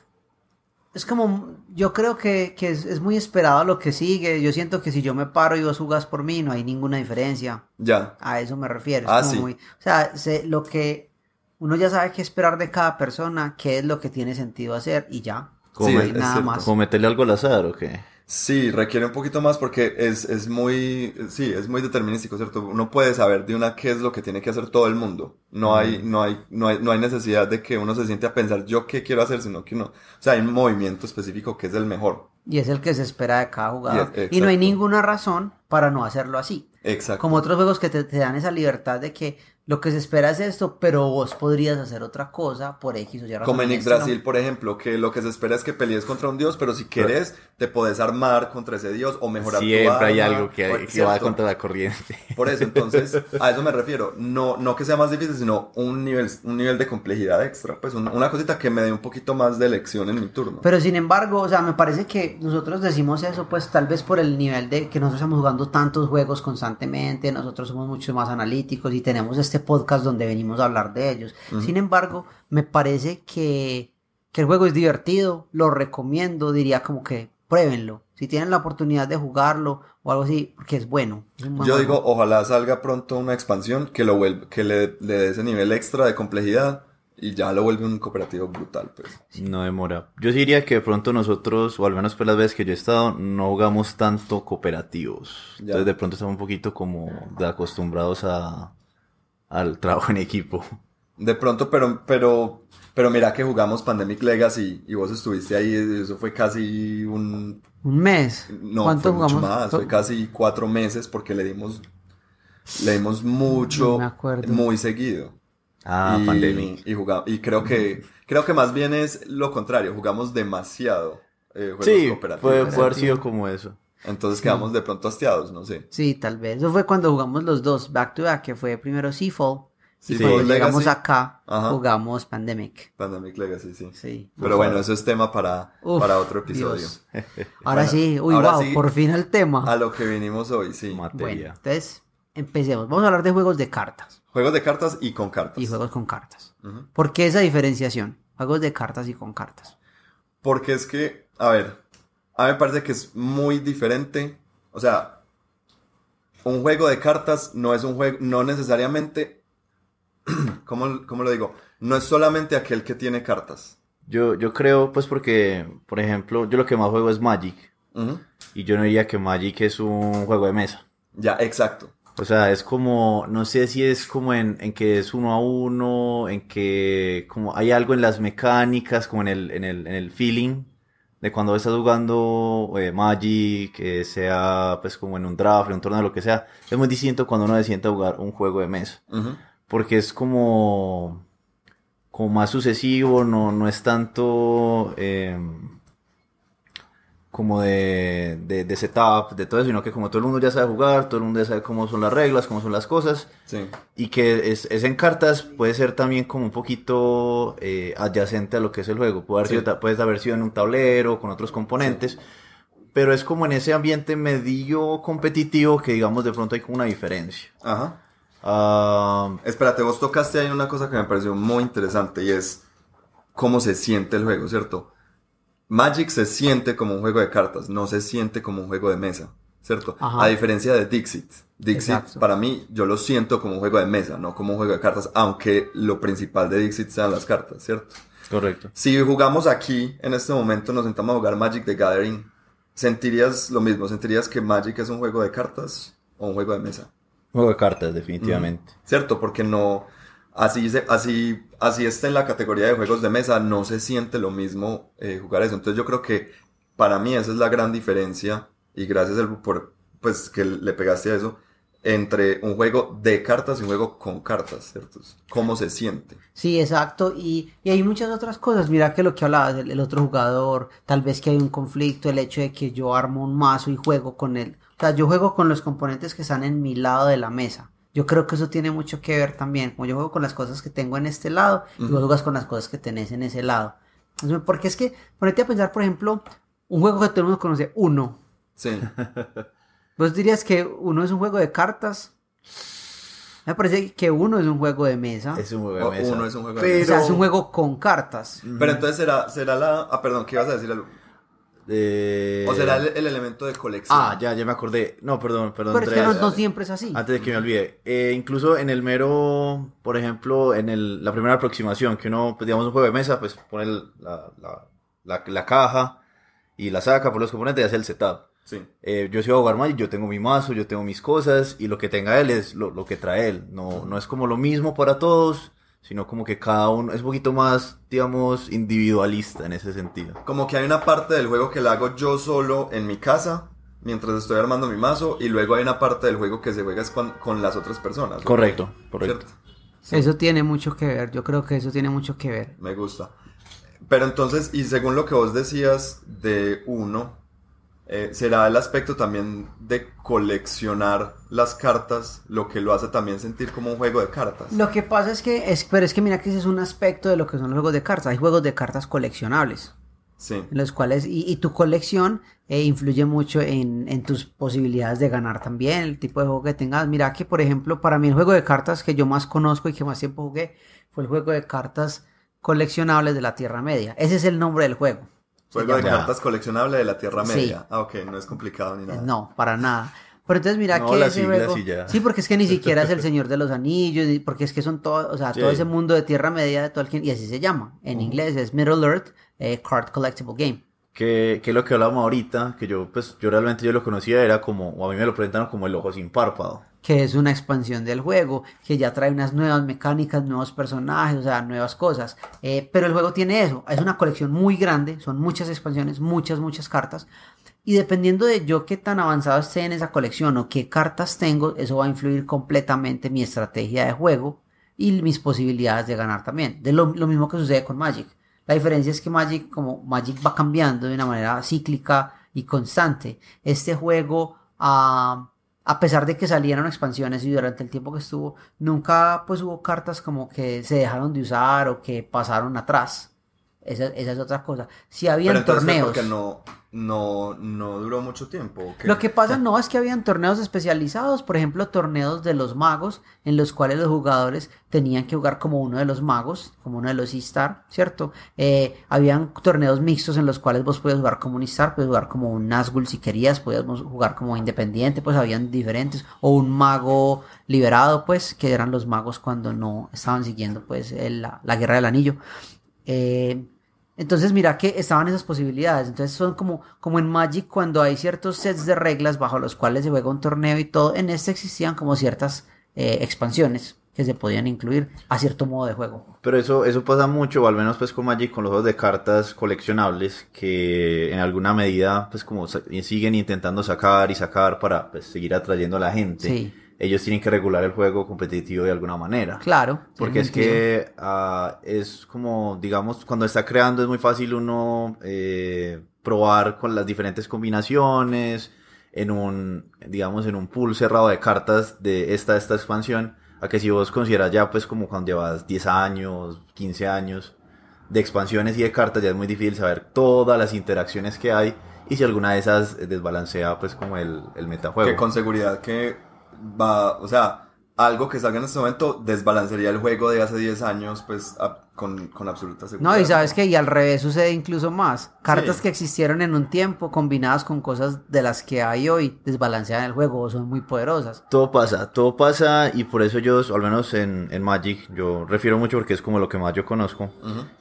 B: es como, yo creo que, es, muy esperado lo que sigue. Yo siento que si yo me paro y vos jugás por mí, no hay ninguna diferencia.
A: Ya.
B: A eso me refiero. Ah, sí. o sea, lo que uno ya sabe qué esperar de cada persona, qué es lo que tiene sentido hacer y ya.
D: Como nada más. ¿Como meterle algo al azar o qué?
A: Sí, requiere un poquito más porque es, es muy, sí, es muy determinístico, ¿cierto? Uno puede saber de una qué es lo que tiene que hacer todo el mundo. No hay, no hay, no hay, no hay necesidad de que uno se siente a pensar yo qué quiero hacer, sino que uno, o sea, hay un movimiento específico que es el mejor.
B: Y es el que se espera de cada jugador. Y, no hay ninguna razón para no hacerlo así.
A: Exacto.
B: Como otros juegos que te, te dan esa libertad de que lo que se espera es esto, pero vos podrías hacer otra cosa por X o Y razón.
A: Como en Yggdrasil, por ejemplo, que lo que se espera es que pelees contra un dios, pero si quieres, te puedes armar contra ese dios o mejorar
D: Siempre tu arma. hay algo que, que va contra la corriente.
A: Por eso, entonces, a eso me refiero. No, no que sea más difícil, sino un nivel, un nivel de complejidad extra. Pues una cosita que me dé un poquito más de elección en mi turno.
B: Pero sin embargo, o sea, me parece que nosotros decimos eso, pues tal vez por el nivel de que nosotros estamos jugando tantos juegos constantemente, nosotros somos mucho más analíticos y tenemos este podcast donde venimos a hablar de ellos. Sin embargo, me parece que, que el juego es divertido, lo recomiendo, diría como que pruébenlo. Si tienen la oportunidad de jugarlo o algo así, porque es bueno.
A: Yo digo, ojalá salga pronto una expansión que, lo vuelva, que le, le dé ese nivel extra de complejidad y ya lo vuelve un cooperativo brutal, pues.
D: No demora. Yo diría que de pronto nosotros, o al menos por las veces que yo he estado, no jugamos tanto cooperativos. Entonces de pronto estamos un poquito como de acostumbrados a, al trabajo en equipo.
A: De pronto, pero, pero, pero mira que jugamos Pandemic Legacy y vos estuviste ahí, eso fue casi un...
B: ¿Un mes?
A: No, ¿Cuánto fue mucho más, fue casi cuatro meses porque le dimos, le dimos mucho, muy seguido.
D: Ah,
A: y,
D: Pandemic.
A: Y, jugamos, y creo que, creo que más bien es lo contrario, jugamos demasiado
D: eh, juegos sí, Puede, puede haber sido como eso.
A: Entonces quedamos de pronto hastiados, no sé.
B: Sí, tal vez. Eso fue cuando jugamos los dos back to back, que fue primero Seafall. Y cuando llegamos acá, jugamos Pandemic.
A: Pandemic Legacy, sí. sí. Pero bueno, eso es tema para, para otro episodio.
B: Ahora sí, uy, wow, por fin el tema.
A: A lo que vinimos hoy, sí.
B: Bueno, entonces, empecemos. Vamos a hablar de juegos de cartas.
A: Juegos de cartas y con cartas.
B: Y juegos con cartas. ¿Por qué esa diferenciación? Juegos de cartas y con cartas.
A: Porque es que, a ver, a mí me parece que es muy diferente. O sea, un juego de cartas no es un juego, no necesariamente, ¿cómo, lo digo? No es solamente aquel que tiene cartas.
D: Yo, yo creo, pues porque, por ejemplo, yo lo que más juego es Magic. Y yo no diría que Magic es un juego de mesa.
A: Ya, exacto.
D: O sea, es como, no sé si es como en, en que es uno a uno, en que como hay algo en las mecánicas, como en el, en el, en el feeling de cuando estás jugando eh, Magic, que sea pues como en un draft, en un torneo, lo que sea. Es muy distinto cuando uno se sienta a jugar un juego de mesa. Porque es como, como más sucesivo, no, no es tanto... Eh, como de, de, setup, de todo eso, sino que como todo el mundo ya sabe jugar, todo el mundo ya sabe cómo son las reglas, cómo son las cosas, sí. y que es, es, en cartas puede ser también como un poquito eh, adyacente a lo que es el juego, puede haber, sido, puede haber sido en un tablero, con otros componentes, pero es como en ese ambiente medio competitivo que digamos de pronto hay como una diferencia.
A: Ajá. Uh, Espérate, vos tocaste ahí una cosa que me pareció muy interesante y es cómo se siente el juego, ¿cierto? Magic se siente como un juego de cartas, no se siente como un juego de mesa, ¿cierto? A diferencia de Dixit. Dixit, para mí, yo lo siento como un juego de mesa, no como un juego de cartas, aunque lo principal de Dixit sean las cartas, ¿cierto?
D: Correcto.
A: Si jugamos aquí, en este momento, nos sentamos a jugar Magic the Gathering, ¿sentirías lo mismo? ¿Sentirías que Magic es un juego de cartas o un juego de mesa?
D: Juego de cartas, definitivamente.
A: ¿Cierto? Porque no así, así, así está en la categoría de juegos de mesa, no se siente lo mismo eh, jugar eso. Entonces yo creo que para mí esa es la gran diferencia y gracias por pues que le pegaste a eso entre un juego de cartas y un juego con cartas, ¿cierto? ¿Cómo se siente?
B: Sí, exacto. Y, y hay muchas otras cosas. Mira que lo que hablabas del otro jugador, tal vez que hay un conflicto, el hecho de que yo armo un mazo y juego con él. O sea, yo juego con los componentes que están en mi lado de la mesa. Yo creo que eso tiene mucho que ver también. Como yo juego con las cosas que tengo en este lado y vos juegas con las cosas que tenés en ese lado. Porque es que, ponete a pensar, por ejemplo, un juego que todo el mundo conoce, uno.
A: Sí.
B: ¿Vos dirías que uno es un juego de cartas? Me parece que uno es un juego de mesa.
D: Es un juego de mesa.
A: Uno es un juego de
B: mesa. O sea, es un juego con cartas.
A: Pero entonces será, será la... Ah, perdón, ¿qué ibas a decir? ¿O será el, elemento de colección?
D: Ah, ya, ya me acordé. No, perdón, perdón.
B: Pero es que no, siempre es así.
D: Antes de que me olvide. Eh, incluso en el mero, por ejemplo, en el, la primera aproximación, que uno, pues, digamos, un juego de mesa, pues pone la, la, la, caja y la saca por los componentes y hace el setup.
A: Sí.
D: Eh, yo soy a jugar mal, yo tengo mi mazo, yo tengo mis cosas y lo que tenga él es lo, lo que trae él. No, no es como lo mismo para todos sino como que cada uno es un poquito más, digamos, individualista en ese sentido.
A: Como que hay una parte del juego que la hago yo solo en mi casa, mientras estoy armando mi mazo, y luego hay una parte del juego que se juega con, las otras personas.
D: Correcto, correcto.
B: Eso tiene mucho que ver, yo creo que eso tiene mucho que ver.
A: Me gusta. Pero entonces, y según lo que vos decías de uno, eh, será el aspecto también de coleccionar las cartas lo que lo hace también sentir como un juego de cartas.
B: Lo que pasa es que, es, pero es que mira que ese es un aspecto de lo que son los juegos de cartas. Hay juegos de cartas coleccionables.
A: Sí.
B: En los cuales, y, tu colección eh, influye mucho en, en, tus posibilidades de ganar también, el tipo de juego que tengas. Mira que, por ejemplo, para mí el juego de cartas que yo más conozco y que más tiempo jugué fue el juego de cartas coleccionables de la Tierra Media. Ese es el nombre del juego.
A: Juego de cartas coleccionable de la Tierra Media. Ah, ok, no es complicado ni nada.
B: No, para nada. Pero entonces mira que ese juego... Sí, porque es que ni siquiera es el Señor de los Anillos, porque es que son todo, o sea, todo ese mundo de Tierra Media de Tolkien, y así se llama. En inglés es Middle Earth eh, Card Collectible Game.
D: Que, que lo que hablábamos ahorita, que yo, pues, yo realmente yo lo conocía, era como, o a mí me lo presentaron como el ojo sin párpado
B: que es una expansión del juego, que ya trae unas nuevas mecánicas, nuevos personajes, o sea, nuevas cosas. Eh, pero el juego tiene eso, es una colección muy grande, son muchas expansiones, muchas, muchas cartas. Y dependiendo de yo qué tan avanzado esté en esa colección o qué cartas tengo, eso va a influir completamente mi estrategia de juego y mis posibilidades de ganar también. De lo, mismo que sucede con Magic. La diferencia es que Magic, como Magic va cambiando de una manera cíclica y constante, este juego... Uh, a pesar de que salieron expansiones y durante el tiempo que estuvo, nunca pues hubo cartas como que se dejaron de usar o que pasaron atrás. Esa, esa es otra cosa. Si habían torneos.
A: Porque no, no, no duró mucho tiempo.
B: Lo que pasa no es que habían torneos especializados, por ejemplo, torneos de los magos, en los cuales los jugadores tenían que jugar como uno de los magos, como uno de los E-Star, ¿cierto? Eh, habían torneos mixtos en los cuales vos podías jugar como un E-Star, podías jugar como un Nazgul si querías, podías jugar como independiente, pues habían diferentes, o un mago liberado, pues, que eran los magos cuando no estaban siguiendo, pues, la, la guerra del anillo. Eh, Entonces mira que estaban esas posibilidades. Entonces son como, como en Magic cuando hay ciertos sets de reglas bajo los cuales se juega un torneo y todo. En este existían como ciertas eh, expansiones que se podían incluir a cierto modo de juego.
D: Pero eso, eso pasa mucho, o al menos pues con Magic, con los juegos de cartas coleccionables, que en alguna medida pues como siguen intentando sacar y sacar para pues, seguir atrayendo a la gente. Sí ellos tienen que regular el juego competitivo de alguna manera.
B: Claro.
D: Porque es que uh, es como, digamos, cuando está creando es muy fácil uno eh, probar con las diferentes combinaciones en un, digamos, en un pool cerrado de cartas de esta, esta expansión, a que si vos consideras ya pues como cuando llevas 10 años, 15 años de expansiones y de cartas, ya es muy difícil saber todas las interacciones que hay y si alguna de esas desbalancea pues como el, el metajuego.
A: Que con seguridad que va, o sea, algo que salga en este momento desbalancearía el juego de hace 10 años, pues con, con, absoluta seguridad.
B: No, y sabes que y al revés sucede incluso más. Cartas que existieron en un tiempo combinadas con cosas de las que hay hoy desbalancean el juego o son muy poderosas.
D: Todo pasa, todo pasa y por eso yo, al menos en, en Magic, yo refiero mucho porque es como lo que más yo conozco.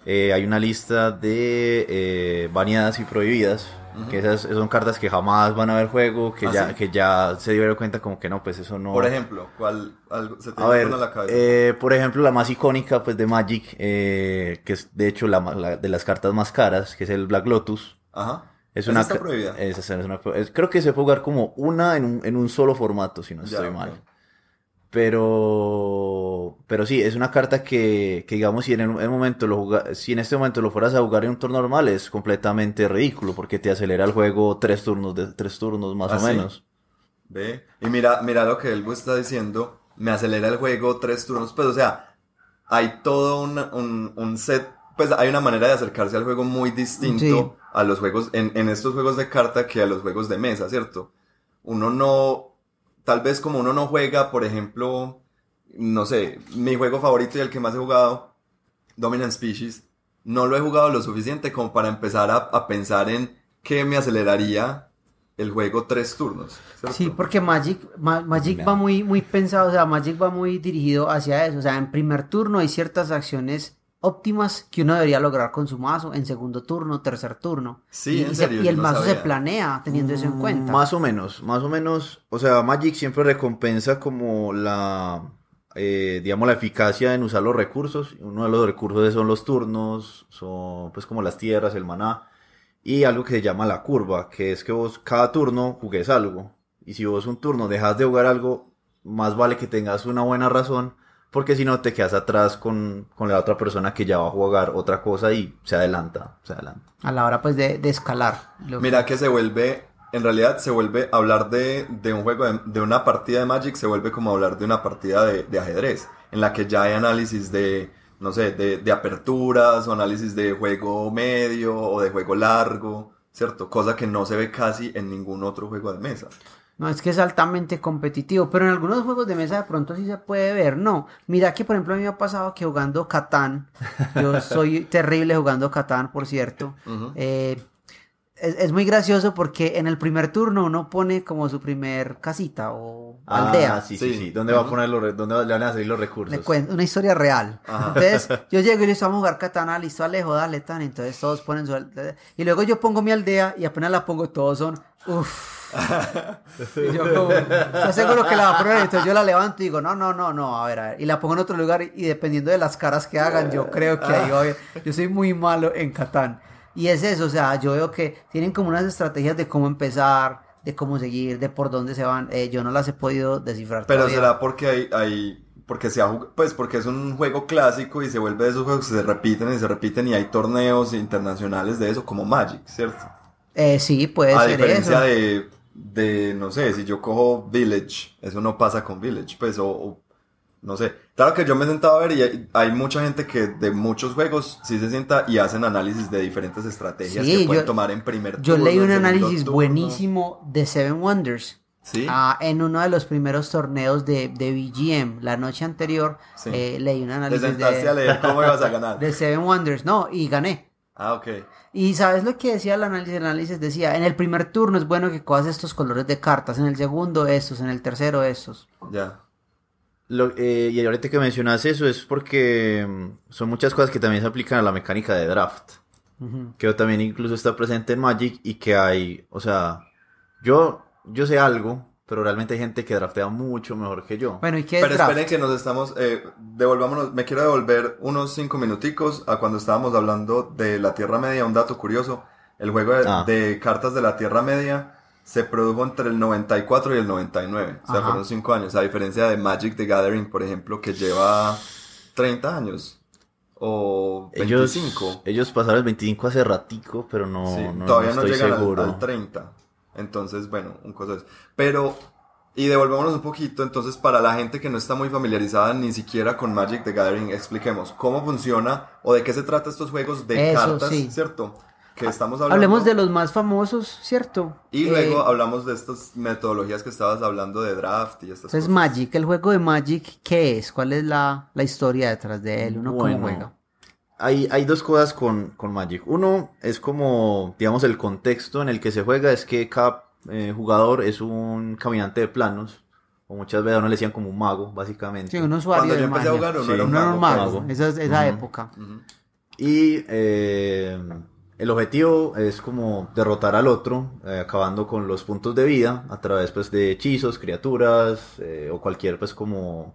D: Eh, hay una lista de eh, baneadas y prohibidas que esas, son cartas que jamás van a ver juego, que, ¿Ah, ya, que ya se dieron cuenta como que no, pues eso no...
A: Por ejemplo, ¿cuál algo, se te
D: a ver, la cabeza? Eh, por ejemplo, la más icónica pues de Magic, eh, que es de hecho la, de las cartas más caras, que es el Black Lotus.
A: Ajá.
D: Es una,
A: está prohibida?
D: Es, una, creo que se puede jugar como una en un, en un solo formato, si no estoy mal. Pero, pero sí, es una carta que, que digamos, si en el, momento lo si en este momento lo fueras a jugar en un turno normal, es completamente ridículo, porque te acelera el juego tres turnos, de, tres turnos más o ¿Ah, menos.
A: Ve, y mira, mira lo que él está diciendo, me acelera el juego tres turnos, pues o sea, hay todo un, un, set, pues hay una manera de acercarse al juego muy distinto a los juegos, en, en estos juegos de carta que a los juegos de mesa, ¿cierto? Uno no, tal vez como uno no juega, por ejemplo, no sé, mi juego favorito y el que más he jugado, Dominant Species, no lo he jugado lo suficiente como para empezar a, pensar en qué me aceleraría el juego tres turnos.
B: Sí, porque Magic, Magic va muy, muy pensado, o sea, Magic va muy dirigido hacia eso. O sea, en primer turno hay ciertas acciones óptimas que uno debería lograr con su mazo en segundo turno, tercer turno.
A: Sí,
B: y,
A: en serio,
B: y el mazo se planea teniendo eso en cuenta.
D: Más o menos, más o menos. O sea, Magic siempre recompensa como la, eh, digamos, la eficacia en usar los recursos. Uno de los recursos son los turnos, son pues como las tierras, el maná. Y algo que se llama la curva, que es que vos cada turno jugues algo. Y si vos un turno dejas de jugar algo, más vale que tengas una buena razón porque si no te quedas atrás con, la otra persona que ya va a jugar otra cosa y se adelanta, se adelanta.
B: A la hora pues de, escalar.
A: Mira que se vuelve, en realidad se vuelve hablar de, un juego, de, una partida de Magic, se vuelve como hablar de una partida de, ajedrez, en la que ya hay análisis de, no sé, de, de aperturas o análisis de juego medio o de juego largo, ¿cierto? Cosa que no se ve casi en ningún otro juego de mesa.
B: No, es que es altamente competitivo, pero en algunos juegos de mesa de pronto sí se puede ver, no. Mira que por ejemplo a mí me ha pasado que jugando Catán, yo soy terrible jugando Catán, por cierto, eh, es, muy gracioso porque en el primer turno uno pone como su primer casita o ah, aldea.
D: Sí, sí, sí. ¿Dónde va a poner los, dónde le van a salir los recursos?
B: Le cuento, una historia real. Entonces, yo llego y les vamos a jugar katana, listo, Alejo, dale, tan. Entonces todos ponen su Y luego yo pongo mi aldea y apenas la pongo, todos son, uff. y yo como, estoy seguro que la va a poner, entonces yo la levanto y digo, no, no, no, no, a ver, a ver. Y la pongo en otro lugar y dependiendo de las caras que hagan, yo creo que ahí voy. Yo soy muy malo en Catán. Y es eso, o sea, yo veo que tienen como unas estrategias de cómo empezar, de cómo seguir, de por dónde se van. Eh, yo no las he podido descifrar.
A: Pero será porque hay, hay porque se pues porque es un juego clásico y se vuelve de esos juegos que se repiten y se repiten y hay torneos internacionales de eso como Magic, ¿cierto?
B: Eh, sí, puede
A: ser.
B: A
A: diferencia de, de, no sé, si yo cojo Village, eso no pasa con Village, pues, o no sé. Claro que yo me he sentado a ver y hay, mucha gente que de muchos juegos sí se sienta y hacen análisis de diferentes estrategias que pueden tomar en primer
B: turno. Yo leí un análisis buenísimo de Seven Wonders.
A: ¿Sí?
B: Ah, en uno de los primeros torneos de, de BGM, la noche anterior, eh, leí un análisis
A: de, a leer cómo ibas a ganar.
B: De Seven Wonders, no, y gané.
A: Ah, ok.
B: Y ¿sabes lo que decía el análisis? El análisis decía, en el primer turno es bueno que cojas estos colores de cartas, en el segundo estos, en el tercero estos.
A: Ya.
D: Eh, y ahorita que mencionas eso es porque mm, son muchas cosas que también se aplican a la mecánica de draft. que también incluso está presente en Magic y que hay, o sea, yo, yo sé algo, pero realmente hay gente que draftea mucho mejor que yo.
A: Bueno, ¿y qué Pero esperen que nos estamos, eh, devolvámonos, me quiero devolver unos cinco minuticos a cuando estábamos hablando de la Tierra Media, un dato curioso, el juego de, ah. cartas de la Tierra Media se produjo entre el 94 y el 99, o sea, fueron cinco años, a diferencia de Magic the Gathering, por ejemplo, que lleva 30 años o 25.
D: Ellos, ellos pasaron el 25 hace ratico, pero no,
A: todavía no, llegan Al, 30. Entonces, bueno, un cosa es. Pero, y devolvámonos un poquito, entonces para la gente que no está muy familiarizada ni siquiera con Magic the Gathering, expliquemos cómo funciona o de qué se trata estos juegos de cartas, ¿cierto? Que estamos
B: hablando. Hablemos de los más famosos, ¿cierto?
A: Y luego eh, hablamos de estas metodologías que estabas hablando de draft y estas
B: Es Magic, el juego de Magic, ¿qué es? ¿Cuál es la, historia detrás de él? ¿Uno cómo juega?
D: Hay, hay, dos cosas con, con, Magic. Uno es como, digamos, el contexto en el que se juega, es que cada eh, jugador es un caminante de planos, o muchas veces uno le decían como un mago, básicamente.
B: Sí, un usuario Cuando yo empecé a jugar, uno era un mago. Esa, esa época.
D: Y eh, el objetivo es como derrotar al otro, eh, acabando con los puntos de vida a través pues de hechizos, criaturas eh, o cualquier pues como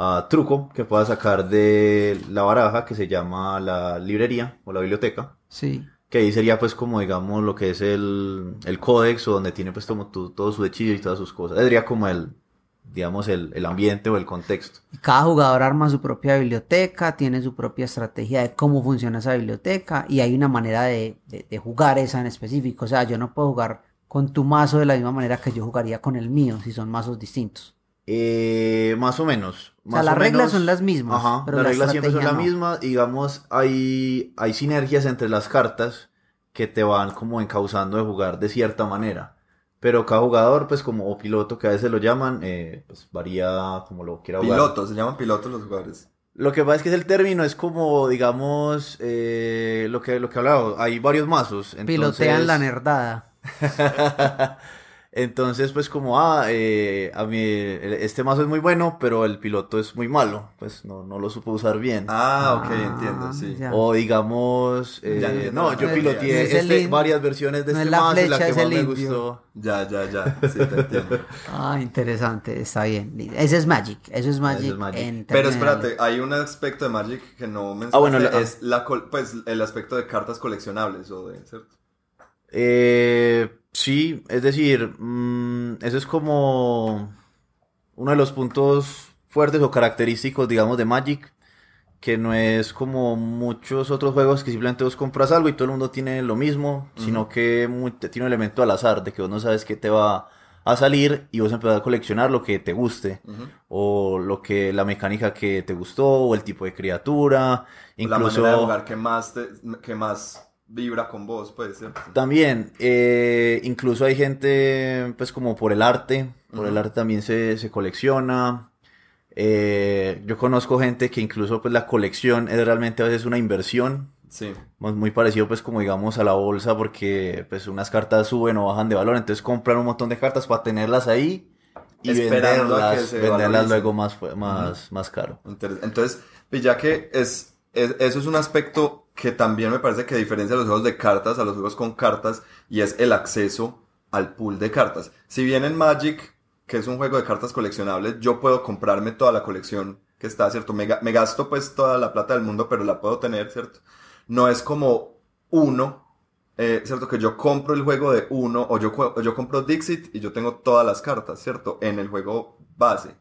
D: uh, truco que pueda sacar de la baraja que se llama la librería o la biblioteca.
B: Sí.
D: Que ahí sería pues como digamos lo que es el, el códex o donde tiene pues como todo su hechizo y todas sus cosas. Sería como el, digamos, el, el, ambiente o el contexto.
B: Cada jugador arma su propia biblioteca, tiene su propia estrategia de cómo funciona esa biblioteca y hay una manera de, de, jugar esa en específico. O sea, yo no puedo jugar con tu mazo de la misma manera que yo jugaría con el mío, si son mazos distintos.
D: Eh, más o menos.
B: O sea, las reglas son las mismas.
D: Ajá, pero las reglas siempre son las mismas. Digamos, hay, hay sinergias entre las cartas que te van como encauzando de jugar de cierta manera. Pero cada jugador, pues como o piloto, que a veces lo llaman, eh, pues varía como lo quiera
A: jugar. Pilotos, se llaman pilotos los jugadores.
D: Lo que pasa es que es el término, es como, digamos, eh, lo que lo que hablaba, hay varios mazos.
B: Entonces... Pilotean la nerdada.
D: Entonces, pues como, ah, eh, a mí este mazo es muy bueno, pero el piloto es muy malo, pues no, no lo supo usar bien.
A: Ah, ok, entiendo, sí.
D: O digamos, eh, no, yo piloteé este, varias versiones de este mazo y la que más me gustó.
A: Ya, ya, ya, sí, te entiendo.
B: ah, interesante, está bien. Ese es Magic, eso es Magic.
A: pero espérate, hay un aspecto de Magic que no mencionaste, ah, bueno, es la, pues el aspecto de cartas coleccionables, o de, ¿cierto?
D: Eh Sí, es decir, mm, eso es como uno de los puntos fuertes o característicos, digamos, de Magic, que no es como muchos otros juegos que simplemente vos compras algo y todo el mundo tiene lo mismo, sino que tiene un elemento al azar, de que vos no sabes qué te va a salir y vos empezás a coleccionar lo que te guste, o lo que, la mecánica que te gustó, o el tipo de criatura,
A: incluso... La manera de jugar que más, que más vibra con vos, puede ser.
D: También, eh, incluso hay gente, pues como por el arte, por el arte también se, se colecciona. Eh, yo conozco gente que incluso pues la colección es realmente a veces una inversión.
A: Sí.
D: Muy parecido pues como digamos a la bolsa porque pues unas cartas suben o bajan de valor, entonces compran un montón de cartas para tenerlas ahí y venderlas, venderlas luego más, más, más caro.
A: Entonces, ya que es, eso es un aspecto que también me parece que diferencia los juegos de cartas a los juegos con cartas y es el acceso al pool de cartas. Si bien en Magic, que es un juego de cartas coleccionables, yo puedo comprarme toda la colección que está, ¿cierto? Me, gasto pues toda la plata del mundo, pero la puedo tener, ¿cierto? No es como uno, eh, ¿cierto? Que yo compro el juego de uno o yo, o yo compro Dixit y yo tengo todas las cartas, ¿cierto? En el juego base.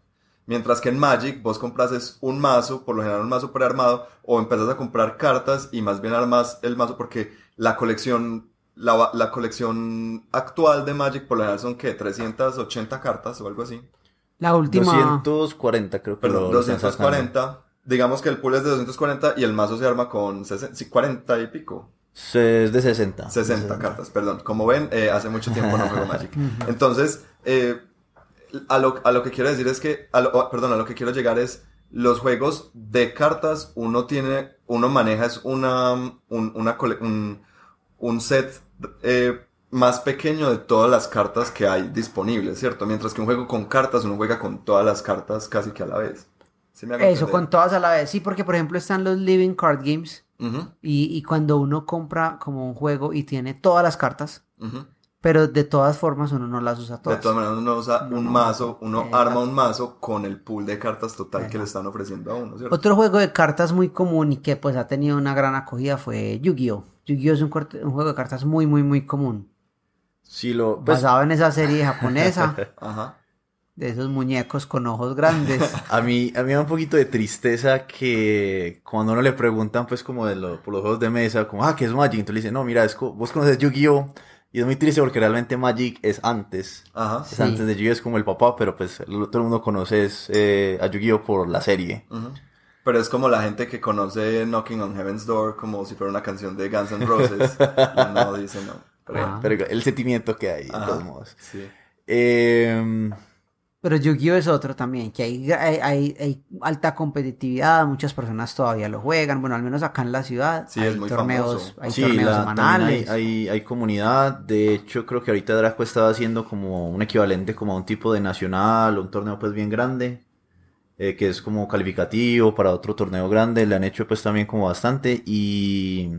A: Mientras que en Magic vos compras un mazo, por lo general un mazo prearmado, o empezás a comprar cartas y más bien armas el mazo porque la colección, la, la colección actual de Magic por lo general son que 380 cartas o algo así.
B: La última.
D: 240 creo que.
A: Perdón, 240. Digamos que el pool es de 240 y el mazo se arma con 40 y pico.
D: Es de 60.
A: 60 cartas, perdón. Como ven, eh, hace mucho tiempo no juego Magic. Entonces, eh, a lo, a lo que quiero decir es que, a perdón, a lo que quiero llegar es, los juegos de cartas uno tiene, uno maneja es una, un, una, un, un set eh, más pequeño de todas las cartas que hay disponibles, ¿cierto? Mientras que un juego con cartas uno juega con todas las cartas casi que a la vez.
B: Eso, con todas a la vez. Sí, porque por ejemplo están los Living Card Games, y, y, cuando uno compra como un juego y tiene todas las cartas, pero de todas formas uno no las usa todas.
A: De todas maneras uno usa un mazo, uno arma un mazo con el pool de cartas total que le están ofreciendo a uno, ¿cierto?
B: Otro juego de cartas muy común y que pues ha tenido una gran acogida fue Yu-Gi-Oh! Yu-Gi-Oh! es un, un, juego de cartas muy, muy, muy común.
D: Sí, lo...
B: Pues Basado en esa serie japonesa. Ajá de esos muñecos con ojos grandes.
D: a mí, a mí me da un poquito de tristeza que cuando uno le preguntan, pues, como de lo, por los juegos de mesa, como, ah, ¿qué es Magic? Entonces le dicen, no, mira, es, vos conoces Yu-Gi-Oh! Y es muy triste porque realmente Magic es antes. Ajá. Es antes de Yu-Gi-Oh! es como el papá, pero pues todo el mundo conoce eh, a Yu-Gi-Oh! por la serie.
A: Pero es como la gente que conoce Knocking on Heaven's Door como si fuera una canción de Guns N' Roses. y no dice no.
D: Pero, el sentimiento que hay, de todos modos. Sí. Eh,
B: pero Yu-Gi-Oh es otro también, que hay, hay, alta competitividad, muchas personas todavía lo juegan, bueno, al menos acá en la ciudad.
A: Sí, hay es muy
B: torneos,
A: Hay
B: torneos semanales.
D: Hay, hay, comunidad, de hecho creo que ahorita Draco estaba haciendo como un equivalente como a un tipo de nacional, un torneo pues bien grande, eh, que es como calificativo para otro torneo grande, le han hecho pues también como bastante y...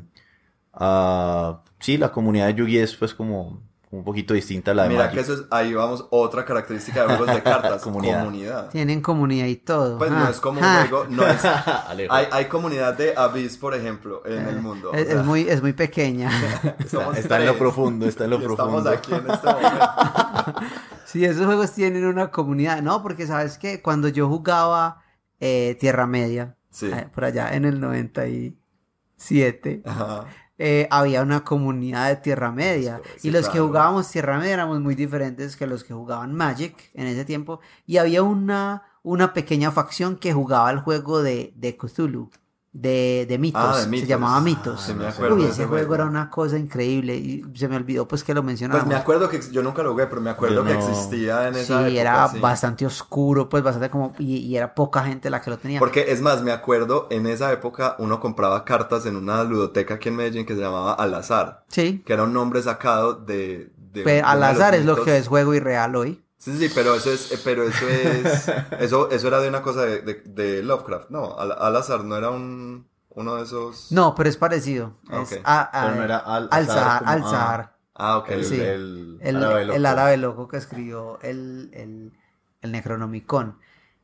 D: Uh, sí, la comunidad de Yu-Gi es pues como un poquito distinta a la de
A: Mira que eso es, ahí vamos, otra característica de juegos de cartas, comunidad.
B: Tienen comunidad y todo.
A: Pues no ah. es como un ah. juego, no es... hay, hay, comunidad de Abyss, por ejemplo, en el mundo.
B: Es, muy, es muy pequeña.
D: está en lo profundo, está en lo profundo.
A: Estamos aquí en este momento.
B: sí, esos juegos tienen una comunidad, no, porque sabes que cuando yo jugaba eh, Tierra Media, eh, por allá en el 97, Ajá. Eh, había una comunidad de Tierra Media. y los que jugábamos Tierra Media éramos muy diferentes que los que jugaban Magic en ese tiempo. Y había una, una pequeña facción que jugaba el juego de, de Cthulhu de, de mitos, ah, se llamaba Mitos.
A: Ah,
B: Uy, ese juego era una cosa increíble y se me olvidó pues que lo mencionaba.
A: Pues me acuerdo que yo nunca lo jugué, pero me acuerdo que existía en esa
B: sí, era bastante oscuro, pues bastante como y, era poca gente la que lo tenía.
A: Porque es más, me acuerdo en esa época uno compraba cartas en una ludoteca aquí en Medellín que se llamaba Al Azar.
B: Sí.
A: Que era un nombre sacado de,
B: de Al Azar es lo que es juego irreal hoy.
A: Sí, sí, pero eso es, eh, pero eso es, eso, eso era de una cosa de, de, Lovecraft, no, al, azar no era un, uno de esos.
B: No, pero es parecido.
A: Ah, es pero
B: no era al, azar. Al
A: ah, ah, ok.
B: El, el, el, árabe loco. el, árabe loco. que escribió el, el, el Necronomicon.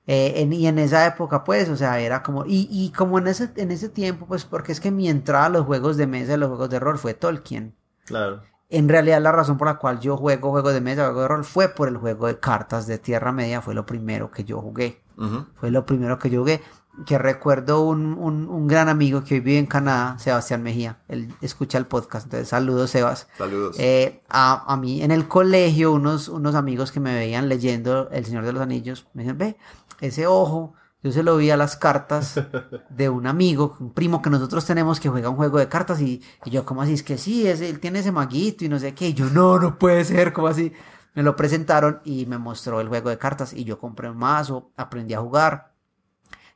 B: Eh, y en esa época, pues, o sea, era como, y, y como en ese, en ese tiempo, pues, porque es que mi entrada a los juegos de mesa y los juegos de rol fue Tolkien.
A: Claro.
B: En realidad la razón por la cual yo juego juegos de mesa, juego de rol, fue por el juego de cartas de Tierra Media, fue lo primero que yo jugué. Fue lo primero que yo jugué. Que recuerdo un, un, gran amigo que hoy vive en Canadá, Sebastián Mejía. Él escucha el podcast, entonces saludos Sebas.
A: Saludos.
B: Eh, a, a, mí en el colegio, unos, unos amigos que me veían leyendo El Señor de los Anillos, me decían, ve, ese ojo yo se lo vi a las cartas de un amigo, un primo que nosotros tenemos que juega un juego de cartas y, yo como así, es que sí, es, él tiene ese maguito y no sé qué. Y yo no, no puede ser, como así. Me lo presentaron y me mostró el juego de cartas y yo compré un mazo, aprendí a jugar.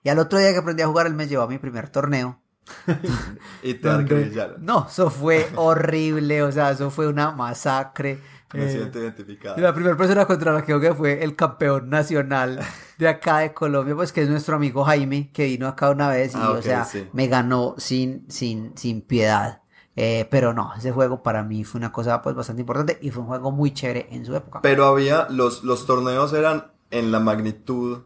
B: Y al otro día que aprendí a jugar, él me llevó a mi primer torneo.
A: y te
B: No, eso fue horrible, o sea, eso fue una masacre.
A: Me eh, siento identificado.
B: La primera persona contra la que jugué fue el campeón nacional de acá de Colombia, pues que es nuestro amigo Jaime, que vino acá una vez y, ah, o sea, me ganó sin, sin, sin piedad. Eh, pero no, ese juego para mí fue una cosa pues bastante importante y fue un juego muy chévere en su época.
A: Pero había, los, los torneos eran en la magnitud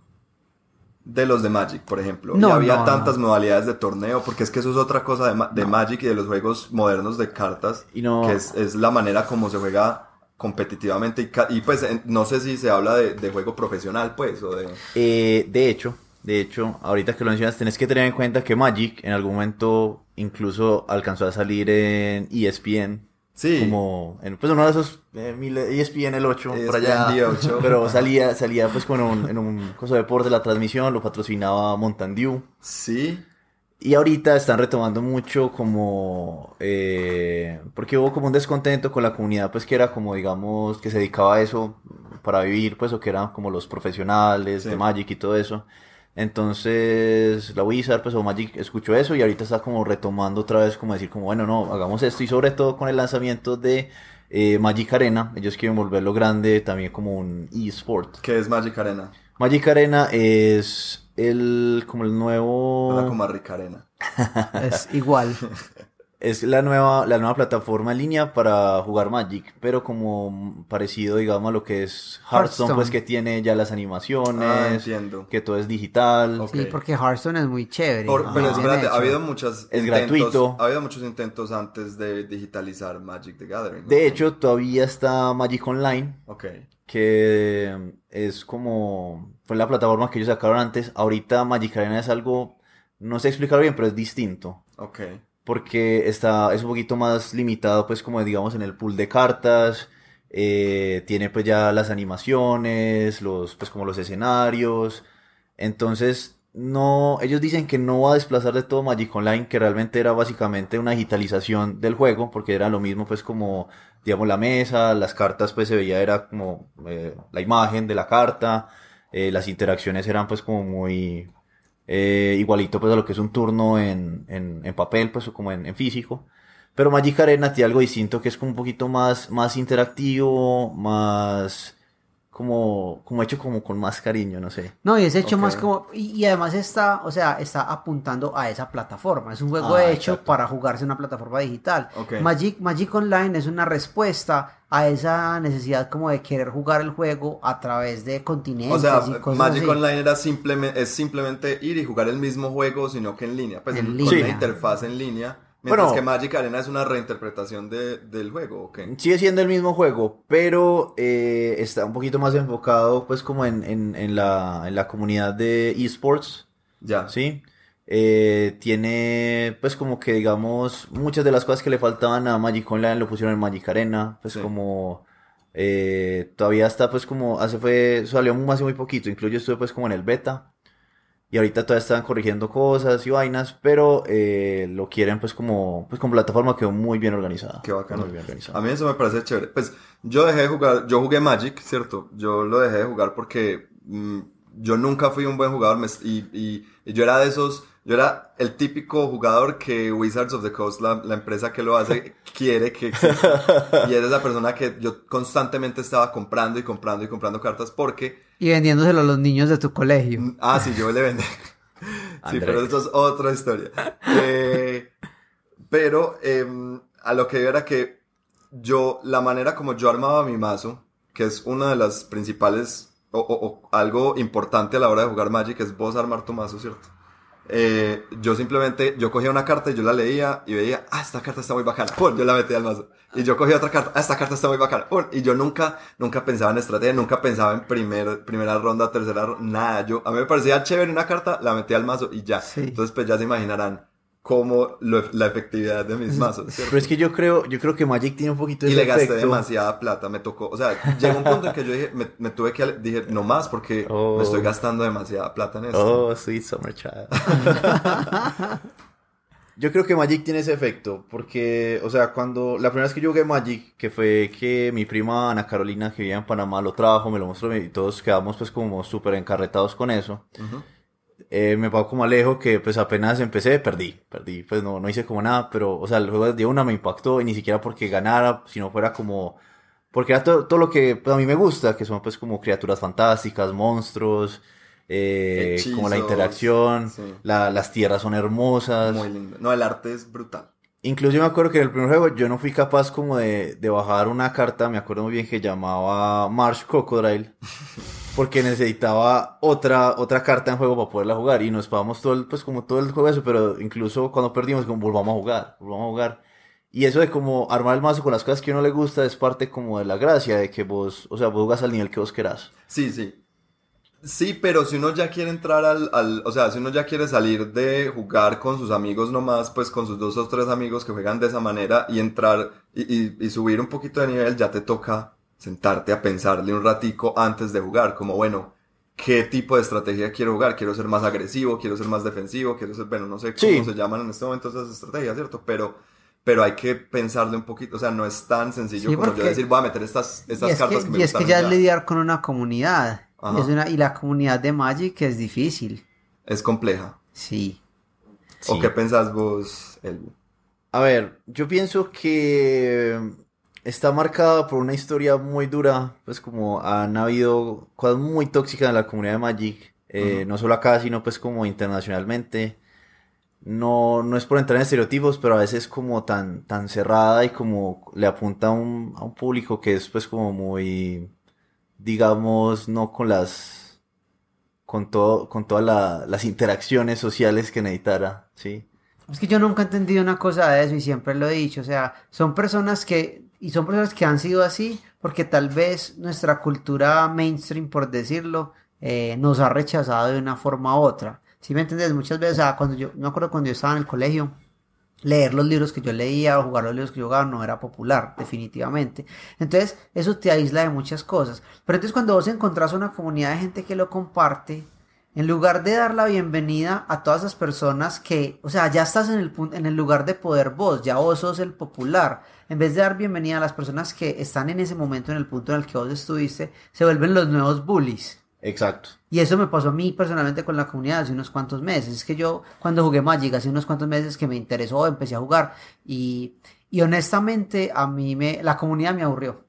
A: de los de Magic, por ejemplo. No, había tantas modalidades de torneo, porque es que eso es otra cosa de, de Magic y de los juegos modernos de cartas,
D: y no...
A: que es, es la manera como se juega competitivamente y, pues no sé si se habla de, juego profesional pues o de...
D: Eh, de hecho, de hecho, ahorita que lo mencionas, tenés que tener en cuenta que Magic en algún momento incluso alcanzó a salir en ESPN.
A: Sí.
D: Como en pues uno de esos eh, ESPN el 8
A: por allá.
D: 8. Pero salía, salía pues con un, en un coso de deporte la transmisión, lo patrocinaba Mountain Dew.
A: Sí.
D: Y ahorita están retomando mucho como... Eh, porque hubo como un descontento con la comunidad, pues que era como, digamos, que se dedicaba a eso para vivir, pues, o que eran como los profesionales de Magic y todo eso. Entonces, la Wizard, pues, o Magic escuchó eso y ahorita está como retomando otra vez, como decir, como, bueno, no, hagamos esto. Y sobre todo con el lanzamiento de eh, Magic Arena, ellos quieren volverlo grande también como un eSport.
A: ¿Qué es Magic Arena?
D: Magic Arena es el como el nuevo...
A: como Rica Arena.
B: es igual.
D: Es la nueva, la nueva plataforma en línea para jugar Magic, pero como parecido, digamos, a lo que es Hearthstone, pues que tiene ya las animaciones,
A: ah,
D: que todo es digital.
B: Sí, porque Hearthstone es muy chévere.
A: pero espérate, ha habido muchos
D: es gratuito.
A: Ha habido muchos intentos antes de digitalizar Magic the Gathering.
D: De hecho, todavía está Magic Online.
A: Ok.
D: Que es como, fue la plataforma que ellos sacaron antes. Ahorita Magic Arena es algo, no sé explicar bien, pero es distinto.
A: Ok
D: porque está, es un poquito más limitado, pues como digamos en el pool de cartas, eh, tiene pues ya las animaciones, los, pues como los escenarios, entonces no, ellos dicen que no va a desplazar de todo Magic Online, que realmente era básicamente una digitalización del juego, porque era lo mismo pues como, digamos, la mesa, las cartas pues se veía era como eh, la imagen de la carta, eh, las interacciones eran pues como muy, eh, igualito pues a lo que es un turno en, en, papel, pues o como en, en, físico. Pero Magic Arena tiene algo distinto que es como un poquito más, más interactivo, más como, como hecho como con más cariño, no sé.
B: No, y es hecho más como, y, además está, o sea, está apuntando a esa plataforma. Es un juego ah, hecho para jugarse en una plataforma digital. Magic, Magic Online es una respuesta a esa necesidad como de querer jugar el juego a través de continentes. O sea,
A: Magic Online era simplemente, es simplemente ir y jugar el mismo juego, sino que en línea. Pues en con la interfaz en línea Mientras que Magic Arena es una reinterpretación de, del juego, ¿ok?
D: Sigue siendo el mismo juego, pero eh, está un poquito más enfocado pues como en, en, la, en la comunidad de esports.
A: Ya.
D: ¿Sí? Eh, tiene pues como que digamos muchas de las cosas que le faltaban a Magic Online lo pusieron en Magic Arena, pues como... Eh, todavía está pues como hace fue salió hace muy poquito incluso yo estuve pues como en el beta y ahorita todavía están corrigiendo cosas y vainas, pero eh, lo quieren pues como, pues como plataforma quedó muy bien organizada.
A: Qué bacano. Muy bien organizada. A mí eso me parece chévere. Pues yo dejé de jugar, yo jugué Magic, ¿cierto? Yo lo dejé de jugar porque mm, yo nunca fui un buen jugador y, y, y yo era de esos yo era el típico jugador que Wizards of the Coast, la, la empresa que lo hace, quiere que exista. Y eres la persona que yo constantemente estaba comprando y comprando y comprando cartas porque...
B: Y vendiéndoselo a los niños de tu colegio.
A: Mm, ah, sí, yo le vendí. sí, pero eso es otra historia. Eh, pero eh, a lo que era que yo, la manera como yo armaba mi mazo, que es una de las principales, o, o, o algo importante a la hora de jugar Magic, es vos armar tu mazo, ¿cierto? Eh, yo simplemente, yo cogía una carta y yo la leía y veía, ah, esta carta está muy bacana, ¡pum! yo la metía al mazo. Y yo cogía otra carta, ah, esta carta está muy bacana, ¡pum! Y yo nunca, nunca pensaba en estrategia, nunca pensaba en primer, primera ronda, tercera ronda, nada. Yo, a mí me parecía chévere una carta, la metía al mazo y ya. Entonces, pues ya se imaginarán como la efectividad de mis mazos.
D: Pero es que yo creo, yo creo que Magic tiene un poquito
A: de Y le gasté demasiada plata, me tocó, o sea, llegó un punto en que yo dije, me, tuve que, dije, no más porque me estoy oh. gastando demasiada plata en esto.
D: Oh, sweet summer child. yo creo que Magic tiene ese efecto, porque, o sea, cuando, la primera vez que yo jugué Magic, que fue que mi prima Ana Carolina, que vivía en Panamá, lo trajo, me lo mostró y todos quedamos pues como súper encarretados con eso eh, me pasó como Alejo que pues apenas empecé, perdí, perdí, pues no, no hice como nada, pero, o sea, el juego de una me impactó y ni siquiera porque ganara, sino fuera como, porque era todo, todo lo que pues, a mí me gusta, que son pues como criaturas fantásticas, monstruos, eh, como la interacción, la, las tierras son hermosas.
A: Muy lindo. No, el arte es brutal.
D: Incluso me acuerdo que en el primer juego yo no fui capaz como de, de bajar una carta, me acuerdo muy bien que llamaba Marsh Crocodile. porque necesitaba otra, otra carta en juego para poderla jugar y nos pagamos todo el, pues como todo el juego eso, pero incluso cuando perdimos como volvamos a jugar, volvamos a jugar. Y eso de como armar el mazo con las cosas que uno le gusta es parte como de la gracia de que vos, o sea, vos jugas al nivel que vos querás.
A: Sí, sí. Sí, pero si uno ya quiere entrar al, al, o sea, si uno ya quiere salir de jugar con sus amigos nomás, pues con sus dos o tres amigos que juegan de esa manera y entrar y, y, y subir un poquito de nivel, ya te toca sentarte a pensarle un ratico antes de jugar, como bueno, ¿qué tipo de estrategia quiero jugar? Quiero ser más agresivo, quiero ser más defensivo, quiero ser, bueno, no sé cómo se llaman en este momento esas estrategias, ¿cierto? Pero, pero hay que pensarle un poquito, o sea, no es tan sencillo como yo decir, voy a meter estas, estas cartas que, me
B: Y es que ya es lidiar con una comunidad, es una, y la comunidad de Magic es difícil.
A: Es compleja.
B: Sí.
A: ¿O qué pensás vos, Elbu?
D: A ver, yo pienso que está marcada por una historia muy dura, pues como han habido cosas muy tóxicas en la comunidad de Magic, eh, no solo acá, sino pues como internacionalmente. No, no es por entrar en estereotipos, pero a veces como tan, tan cerrada y como le apunta a un, a un público que es pues como muy, digamos, no con las, con todo, con todas las interacciones sociales que necesitara, ¿sí?
B: Es que yo nunca he entendido una cosa de eso y siempre lo he dicho, o sea, son personas que, y son personas que han sido así porque tal vez nuestra cultura mainstream, por decirlo, eh, nos ha rechazado de una forma u otra. Si me entiendes? Muchas veces, o sea, cuando yo, me acuerdo cuando yo estaba en el colegio, leer los libros que yo leía o jugar los libros que yo jugaba no era popular, definitivamente. Entonces, eso te aísla de muchas cosas. Pero entonces cuando vos encontrás una comunidad de gente que lo comparte, en lugar de dar la bienvenida a todas esas personas que, o sea, ya estás en el, en el lugar de poder vos, ya vos sos el popular, en vez de dar bienvenida a las personas que están en ese momento, en el punto en el que vos estuviste, se vuelven los nuevos bullies.
D: Exacto.
B: Y eso me pasó a mí personalmente con la comunidad hace unos cuantos meses. Es que yo cuando jugué Magic hace unos cuantos meses que me interesó, empecé a jugar y, y honestamente a mí me, la comunidad me aburrió.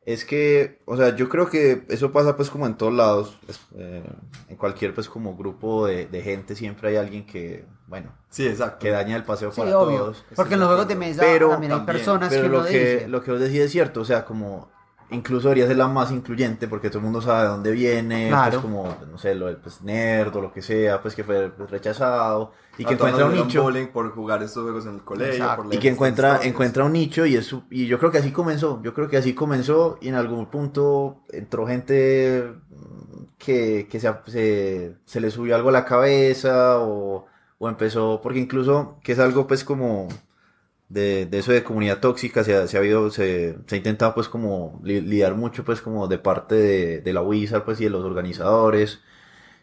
D: Es que, o sea, yo creo que eso pasa pues como en todos lados, eh, en cualquier pues como grupo de, gente siempre hay alguien que, bueno,
A: sí, exacto.
D: que daña el paseo para todos.
B: Porque en los juegos de mesa también hay personas
D: pero
B: que
D: lo
B: que
D: lo que vos decís es cierto, o sea, como incluso debería ser la más incluyente porque todo el mundo sabe de dónde viene, pues como, no sé, lo del pues, nerd o lo que sea, pues que fue rechazado y que encuentra un nicho.
A: por jugar estos juegos en el colegio
D: y que encuentra encuentra un nicho y es y yo creo que así comenzó, yo creo que así comenzó y en algún punto entró gente que, que se, se, le subió algo a la cabeza o, o empezó porque incluso que es algo pues como de, de, eso de comunidad tóxica se ha, se ha habido, se, se ha intentado pues como lidiar mucho pues como de parte de, de, la Wizard pues y de los organizadores.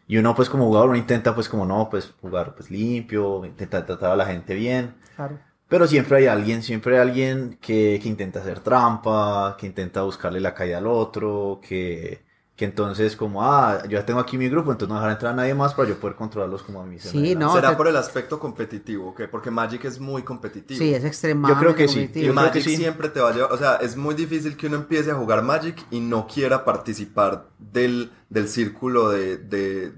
D: Y uno pues como jugador uno intenta pues como no pues jugar pues limpio, intenta tratar a la gente bien. Pero siempre hay alguien, siempre hay alguien que, que intenta hacer trampa, que intenta buscarle la caída al otro, que, que entonces como, ah, yo ya tengo aquí mi grupo, entonces no dejar entrar a nadie más para yo poder controlarlos como a mí.
B: Sí, no,
A: Será por el aspecto competitivo, ¿ok? Porque Magic es muy competitivo.
B: Sí, es extremadamente
D: Yo creo que sí.
A: Y Magic siempre te va a llevar, o sea, es muy difícil que uno empiece a jugar Magic y no quiera participar del, del círculo de, de,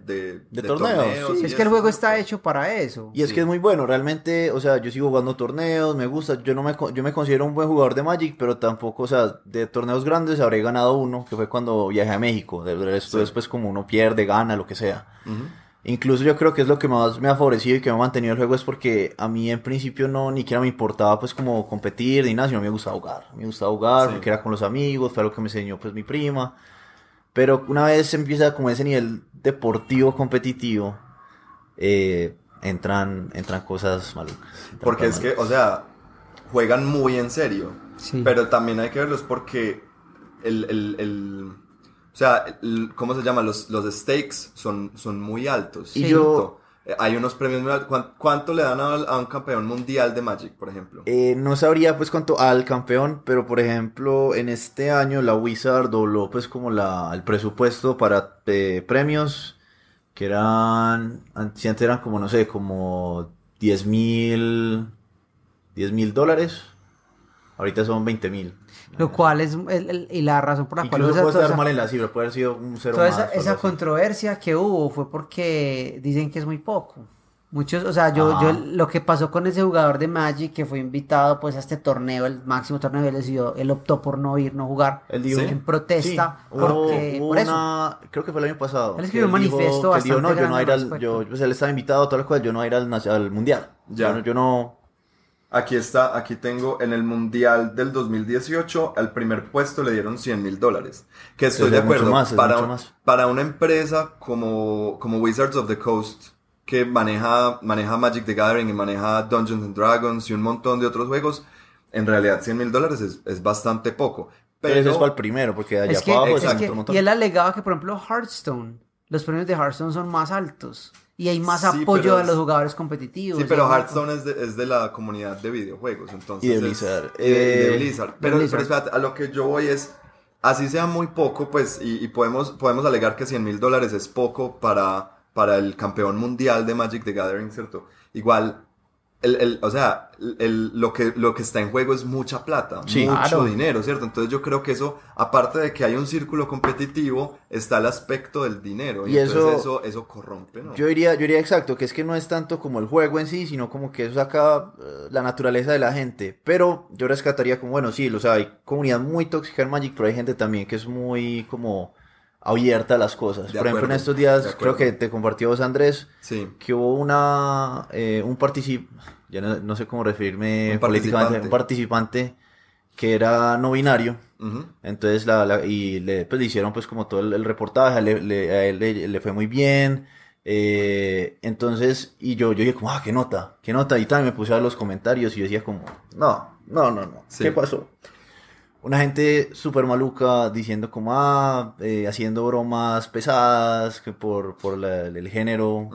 A: de, torneos.
B: es que el juego está hecho para eso.
D: Y es que es muy bueno, realmente, o sea, yo sigo jugando torneos, me gusta, yo no me, yo me considero un buen jugador de Magic, pero tampoco, o sea, de torneos grandes habré ganado uno, que fue cuando viajé a México después como uno pierde, gana, lo que sea. Incluso yo creo que es lo que más me ha favorecido y que me ha mantenido el juego es porque a mí en principio no ni siquiera me importaba pues como competir ni nada, sino me gustaba jugar. Me gustaba jugar porque era con los amigos, fue algo que me enseñó pues mi prima. Pero una vez empieza como ese nivel deportivo competitivo, eh, entran, entran cosas malucas.
A: porque es que, o sea, juegan muy en serio. Pero también hay que verlos porque el, el o sea, ¿cómo se llama? Los, los stakes son, son muy altos. Y yo... Hay unos premios. ¿Cuánto, le dan a, un campeón mundial de Magic, por ejemplo?
D: Eh, no sabría pues cuánto al campeón, pero por ejemplo, en este año la Wizard dobló pues como la, el presupuesto para premios, que eran, antes eran como, no sé, como 10 mil, 10 mil dólares. Ahorita son 20 mil.
B: Lo cual es y la razón por la cual...
D: puede estar mal en la cifra, puede haber sido un cero
B: toda esa, esa controversia que hubo fue porque dicen que es muy poco. Muchos, o sea, yo, yo lo que pasó con ese jugador de Magic que fue invitado pues a este torneo, el máximo torneo, él decidió, él optó por no ir, no jugar, él dijo, en protesta, porque por eso.
D: creo que fue el año pasado.
B: Él escribió un manifiesto
D: dijo, no, yo no ir al, yo, pues él estaba invitado a todas las cosas, yo no ir al, al mundial. Ya. yo no,
A: Aquí está, aquí tengo en el Mundial del 2018, al primer puesto le dieron 100 mil dólares. Que estoy de acuerdo, para, para una empresa como, como Wizards of the Coast, que maneja, maneja Magic the Gathering y maneja Dungeons and Dragons y un montón de otros juegos, en realidad 100 mil dólares es, es, bastante poco. Pero,
D: eso es para el primero, porque allá
B: es que, abajo es que, Y él alegaba que, por ejemplo, Hearthstone, los premios de Hearthstone son más altos y hay más apoyo a los jugadores competitivos.
A: Sí, pero Hearthstone es de, es de, la comunidad de videojuegos, entonces...
D: Y de Blizzard.
A: de, eh, Blizzard. Pero, espérate, a lo que yo voy es, así sea muy poco, pues, y, podemos, podemos alegar que 100 mil dólares es poco para, para el campeón mundial de Magic the Gathering, ¿cierto? Igual, el, el, o sea, el, lo, que, lo que está en juego es mucha plata, mucho dinero, ¿cierto? Entonces yo creo que eso, aparte de que hay un círculo competitivo, está el aspecto del dinero. Y, entonces eso, eso, corrompe, ¿no?
D: Yo diría, yo diría exacto, que es que no es tanto como el juego en sí, sino como que eso saca eh, la naturaleza de la gente. Pero yo rescataría como, bueno, sí, o sea, hay comunidad muy tóxica en Magic, pero hay gente también que es muy como abierta a las cosas. Por ejemplo, en estos días, creo que te compartió vos, Andrés, que hubo una, eh, un participante, ya no, sé cómo referirme políticamente, un participante que era no binario. Entonces, la, y le, pues, le hicieron pues como todo el, reportaje, le, a él le, fue muy bien. Eh, entonces, y yo, yo dije como, ah, qué nota, qué nota. Y tal, me puse a ver los comentarios y yo decía como, no, no, no, no, ¿qué pasó? Una gente súper maluca diciendo como, ah, eh, haciendo bromas pesadas que por, por el género.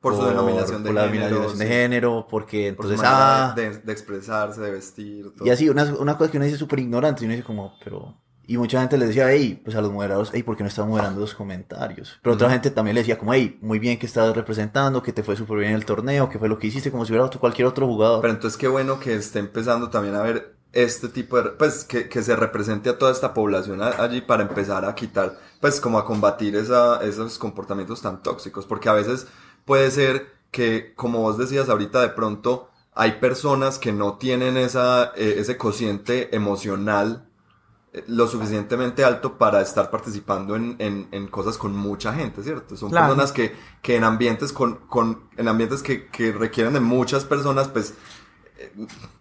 A: Por, su denominación de
D: por género. La de género, porque entonces, ah.
A: De, expresarse, de vestir.
D: Y así, una, una cosa que uno dice súper ignorante, y uno dice como, pero. Y mucha gente le decía, hey, pues a los moderados, hey, ¿por qué no están moderando los comentarios? Pero otra gente también le decía como, hey, muy bien que estás representando, que te fue súper bien el torneo, que fue lo que hiciste, como si hubiera otro, cualquier otro jugador.
A: Pero entonces qué bueno que esté empezando también a ver este tipo de, pues, que, que, se represente a toda esta población allí para empezar a quitar, pues, como a combatir esa, esos comportamientos tan tóxicos, porque a veces puede ser que, como vos decías ahorita, de pronto hay personas que no tienen esa, eh, ese cociente emocional eh, lo suficientemente alto para estar participando en, en, en, cosas con mucha gente, ¿cierto? Son personas que, que en ambientes con, con, en ambientes que, que requieren de muchas personas, pues,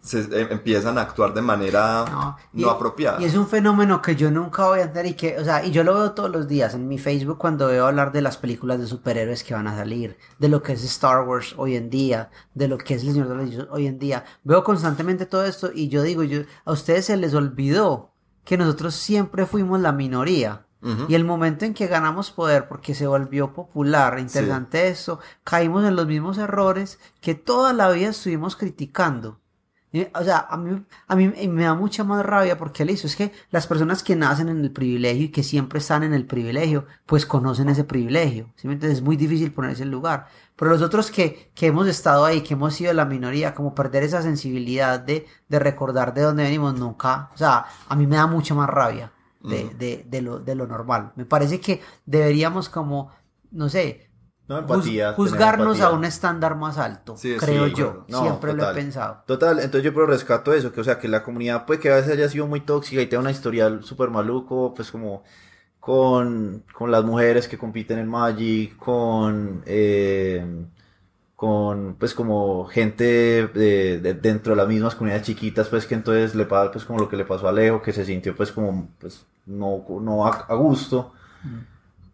A: se eh, empiezan a actuar de manera no, apropiada.
B: Y es un fenómeno que yo nunca voy a entender y que, o sea, y yo lo veo todos los días en mi Facebook cuando veo hablar de las películas de superhéroes que van a salir, de lo que es Star Wars hoy en día, de lo que es El Señor de los Anillos hoy en día. Veo constantemente todo esto y yo digo, yo, a ustedes se les olvidó que nosotros siempre fuimos la minoría. Y el momento en que ganamos poder porque se volvió popular, interesante eso, caímos en los mismos errores que toda la vida estuvimos criticando. O sea, a mí, a mí me da mucha más rabia porque listo, es que las personas que nacen en el privilegio y que siempre están en el privilegio, pues conocen ese privilegio. ¿sí? Entonces es muy difícil ponerse en lugar. Pero los otros que, que hemos estado ahí, que hemos sido la minoría, como perder esa sensibilidad de, de recordar de dónde venimos nunca. O sea, a mí me da mucha más rabia de, de, de, lo, de lo normal. Me parece que deberíamos como, no sé, juzgarnos a un estándar más alto, creo yo. Siempre lo he pensado.
D: Total, entonces yo pero rescato eso, que o sea, que la comunidad puede que a veces haya sido muy tóxica y tenga una historial súper maluco, pues como con, con las mujeres que compiten en Magic, con... Eh, con pues como gente de, dentro de las mismas comunidades chiquitas pues que entonces le pasa pues como lo que le pasó a Alejo que se sintió pues como pues no, no a, gusto.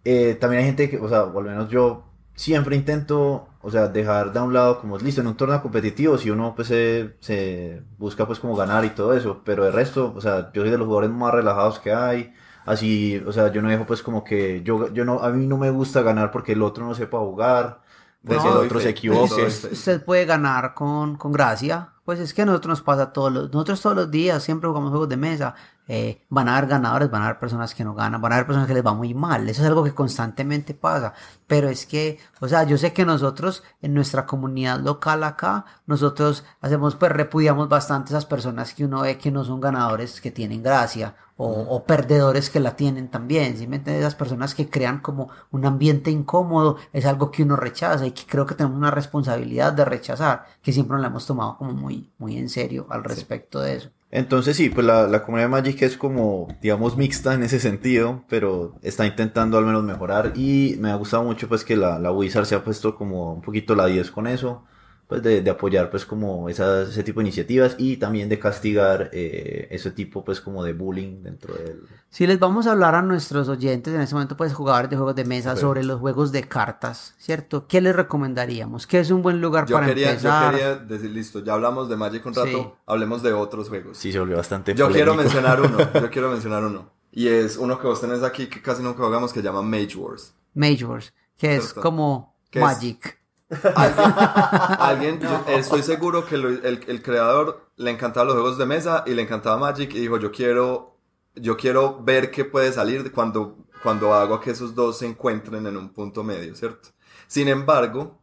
D: Eh, también hay gente que o sea o al menos yo siempre intento o sea dejar de un lado como listo en un torneo competitivo si uno pues se, se busca pues como ganar y todo eso pero de resto o sea yo soy de los jugadores más relajados que hay así o sea yo no dejo pues como que yo yo no a mí no me gusta ganar porque el otro no sepa jugar pues el otro se equivoque.
B: Usted, puede ganar con, con gracia. Pues es que a nosotros nos pasa todos los, nosotros todos los días siempre jugamos juegos de mesa. Eh, van a haber ganadores, van a haber personas que no ganan, van a haber personas que les va muy mal. Eso es algo que constantemente pasa. Pero es que, o sea, yo sé que nosotros en nuestra comunidad local acá, nosotros hacemos, pues repudiamos bastante esas personas que uno ve que no son ganadores, que tienen gracia o, perdedores que la tienen también, ¿sí me entiendes? Esas personas que crean como un ambiente incómodo es algo que uno rechaza y que creo que tenemos una responsabilidad de rechazar, que siempre nos la hemos tomado como muy, muy en serio al respecto de eso.
D: Entonces sí, pues la, la, comunidad de Magic es como, digamos, mixta en ese sentido, pero está intentando al menos mejorar y me ha gustado mucho pues que la, la Wizard se ha puesto como un poquito la 10 con eso pues de, apoyar pues como esas, ese tipo de iniciativas y también de castigar eh, ese tipo pues como de bullying dentro del...
B: Si les vamos a hablar a nuestros oyentes en este momento pues jugadores de juegos de mesa sobre los juegos de cartas, ¿cierto? ¿Qué les recomendaríamos? ¿Qué es un buen lugar para empezar?
A: Yo quería decir, listo, ya hablamos de Magic un rato, hablemos de otros juegos.
D: Sí, se volvió bastante
A: Yo quiero mencionar uno, yo quiero mencionar uno. Y es uno que vos tenés aquí que casi nunca jugamos que se llama Mage Wars.
B: Mage Wars, que es como Magic.
A: Alguien, estoy seguro que el, creador le encantaban los juegos de mesa y le encantaba Magic y dijo, yo quiero, yo quiero ver qué puede salir cuando, cuando hago que esos dos se encuentren en un punto medio, ¿cierto? Sin embargo,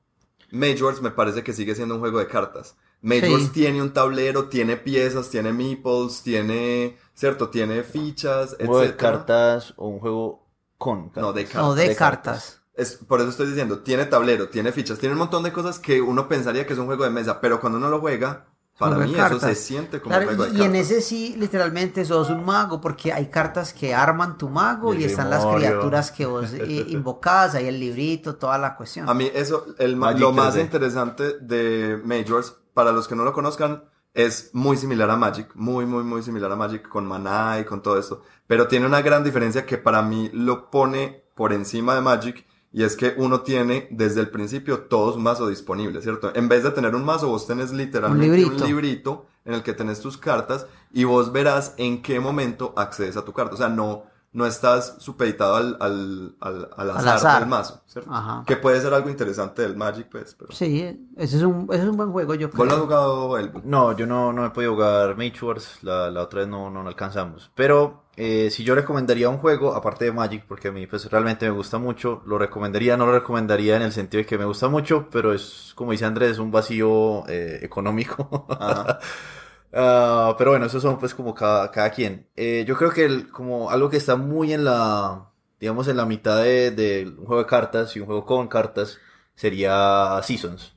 A: Majors me parece que sigue siendo un juego de cartas. Majors tiene un tablero, tiene piezas, tiene meeples, tiene, ¿cierto? Tiene fichas,
D: etc. de cartas o un juego con
B: cartas. No, de, cartas. de, cartas.
A: Es, por eso estoy diciendo, tiene tablero, tiene fichas, tiene un montón de cosas que uno pensaría que es un juego de mesa, pero cuando uno lo juega, para mí eso se siente como un juego
B: de y, y en ese sí, literalmente sos un mago, porque hay cartas que arman tu mago y, están las criaturas que vos eh, invocás, hay el librito, toda la cuestión.
A: A mí eso, el, lo más interesante de Majors, para los que no lo conozcan, es muy similar a Magic, muy, muy, muy similar a Magic con Mana y con todo esto, pero tiene una gran diferencia que para mí lo pone por encima de Magic y es que uno tiene desde el principio todo su mazo disponible, ¿cierto? En vez de tener un mazo, vos tenés literalmente un librito. en el que tenés tus cartas y vos verás en qué momento accedes a tu carta. O sea, no, no estás supeditado al, al, al, azar, del mazo, ¿cierto? Ajá. Que puede ser algo interesante del Magic, pues. Pero...
B: Sí, ese es, un, ese es un buen juego, yo
A: creo. ¿Vos lo has jugado, el
D: No, yo no, no he podido jugar Mage Wars, la, la otra vez no, no, alcanzamos. Pero eh, si yo recomendaría un juego, aparte de Magic, porque a mí pues realmente me gusta mucho, lo recomendaría, no lo recomendaría en el sentido de que me gusta mucho, pero es, como dice Andrés, un vacío eh, económico. Ajá. Ah, pero bueno, eso son pues como cada, cada quien. Eh, yo creo que el, como algo que está muy en la, digamos, en la mitad de, de, un juego de cartas y un juego con cartas sería Seasons.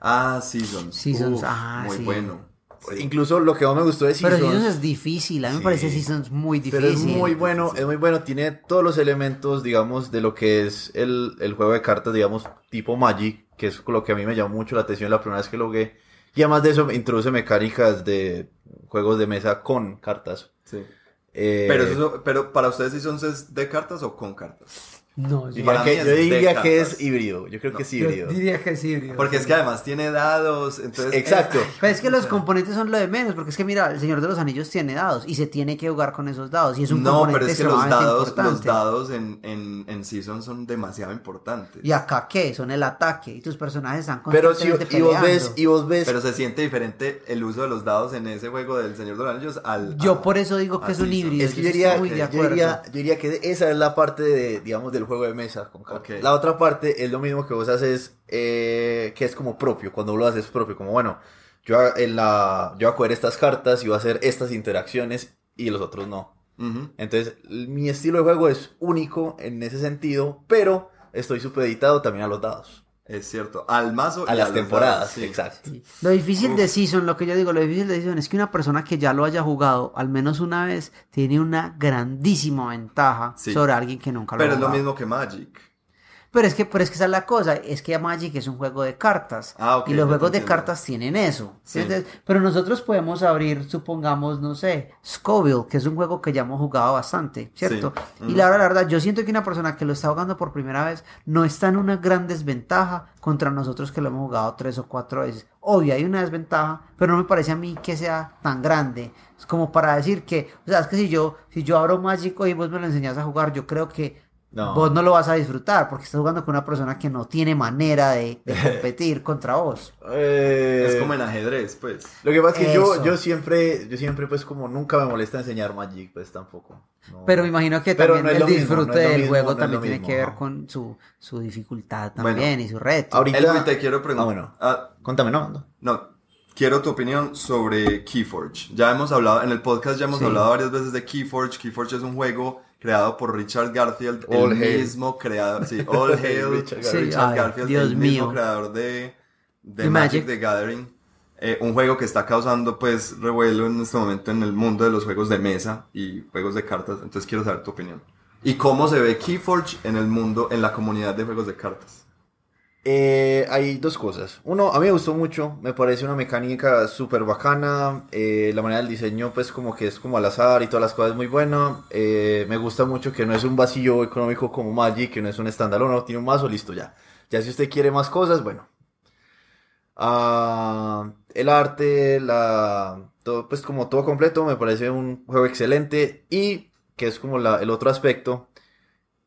A: Ah, Seasons.
B: Seasons, ah,
A: muy bueno.
D: Incluso lo que más me gustó de
B: Seasons. Pero Seasons es difícil, a mí me parece Seasons muy difícil.
D: Pero es muy bueno, es muy bueno, tiene todos los elementos, digamos, de lo que es el, el juego de cartas, digamos, tipo Magic, que es lo que a mí me llamó mucho la atención la primera vez que lo jugué y además de eso introduce mecánicas de juegos de mesa con cartas.
A: Sí. Eh, pero, eso, pero para ustedes, ¿sí son de cartas o con cartas?
B: No,
D: yo, diría que es híbrido. Yo creo que es híbrido.
B: Yo diría que es híbrido.
A: Porque es que además tiene dados. Entonces,
D: Exacto.
B: Pero es que los componentes son lo de menos. Porque es que mira, el Señor de los Anillos tiene dados y se tiene que jugar con esos dados. Y es un no, pero es que los
A: dados, los dados en, en, en Season son demasiado importantes.
B: ¿Y acá qué? Son el ataque. Y tus personajes están
D: constantemente pero si, y vos ves y vos ves.
A: Pero se siente diferente el uso de los dados en ese juego del Señor de los Anillos al.
B: Yo por eso digo que es un híbrido.
D: Es que yo diría, yo diría, yo diría que esa es la parte de, digamos, del juego de mesa con la otra parte es lo mismo que vos haces, eh, que es como propio, cuando lo haces propio, como bueno, yo, en la, yo voy a coger estas cartas y voy a hacer estas interacciones y los otros no. Entonces, mi estilo de juego es único en ese sentido, pero estoy supeditado también a los dados.
A: Es cierto, al mazo
D: a las temporadas, exacto.
B: Lo difícil de Season, lo que yo digo, lo difícil de Season es que una persona que ya lo haya jugado al menos una vez tiene una grandísima ventaja sobre alguien que nunca
A: lo
B: ha jugado.
A: Pero es lo mismo que Magic.
B: Pero es que, pero es que esa es la cosa, es que Magic es un juego de cartas. Ah, y los juegos de cartas tienen eso. pero nosotros podemos abrir, supongamos, no sé, Scoville, que es un juego que ya hemos jugado bastante, ¿cierto? Y la verdad, la verdad, yo siento que una persona que lo está jugando por primera vez no está en una gran desventaja contra nosotros que lo hemos jugado tres o cuatro veces. Obvio, hay una desventaja, pero no me parece a mí que sea tan grande. Es como para decir que, o sea, es que si yo, si yo abro Magic y vos me lo enseñas a jugar, yo creo que Vos no lo vas a disfrutar porque estás jugando con una persona que no tiene manera de, competir contra vos.
A: Eh, es como en ajedrez, pues.
D: Lo que pasa es que yo, yo siempre, yo siempre pues como nunca me molesta enseñar Magic, pues tampoco.
B: Pero me imagino que también el disfrute del juego también tiene que ver con su, su dificultad también y su reto.
A: Ahorita te quiero preguntar.
D: Ah, bueno. Ah, Contame, ¿no?
A: No, quiero tu opinión sobre Keyforge. Ya hemos hablado, en el podcast ya hemos hablado varias veces de Keyforge. Keyforge es un juego creado por Richard Garfield, el mismo creador, sí, All Hail, Richard, Garfield, el mismo creador de, de Magic, the Gathering. Eh, un juego que está causando pues revuelo en este momento en el mundo de los juegos de mesa y juegos de cartas. Entonces quiero saber tu opinión. ¿Y cómo se ve Keyforge en el mundo, en la comunidad de juegos de cartas?
D: Eh, hay dos cosas. Uno, a mí me gustó mucho, me parece una mecánica súper bacana. Eh, la manera del diseño, pues, como que es como al azar y todas las cosas muy bueno. Eh, me gusta mucho que no es un vacío económico como Magic, que no es un standalone, no tiene un mazo, listo ya. Ya si usted quiere más cosas, bueno. Ah, el arte, la, todo, pues, como todo completo, me parece un juego excelente. Y que es como el otro aspecto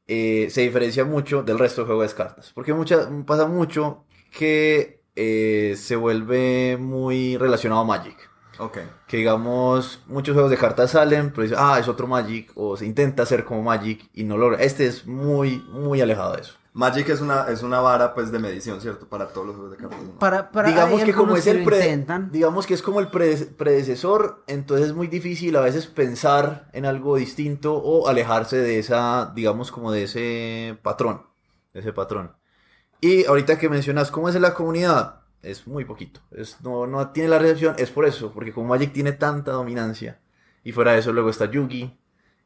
D: eh, se diferencia mucho del resto del juego de cartas. Porque mucha, pasa mucho que eh, se vuelve muy relacionado a Magic.
A: Ok.
D: Que digamos, muchos juegos de cartas salen, pero dicen, ah, es otro Magic, o se intenta hacer como Magic y no logra. Este es muy, muy alejado de eso.
A: Magic es una, es una vara pues de medición, ¿cierto? Para todos los juegos de cartas.
B: Para, para,
D: digamos que como es el digamos que es como el predecesor, entonces es muy difícil a veces pensar en algo distinto o alejarse de esa, digamos como de ese patrón, de ese patrón. Y ahorita que mencionas cómo es en la comunidad, es muy poquito. Es, no, no tiene la recepción, es por eso, porque como Magic tiene tanta dominancia. Y fuera de eso luego está Yugi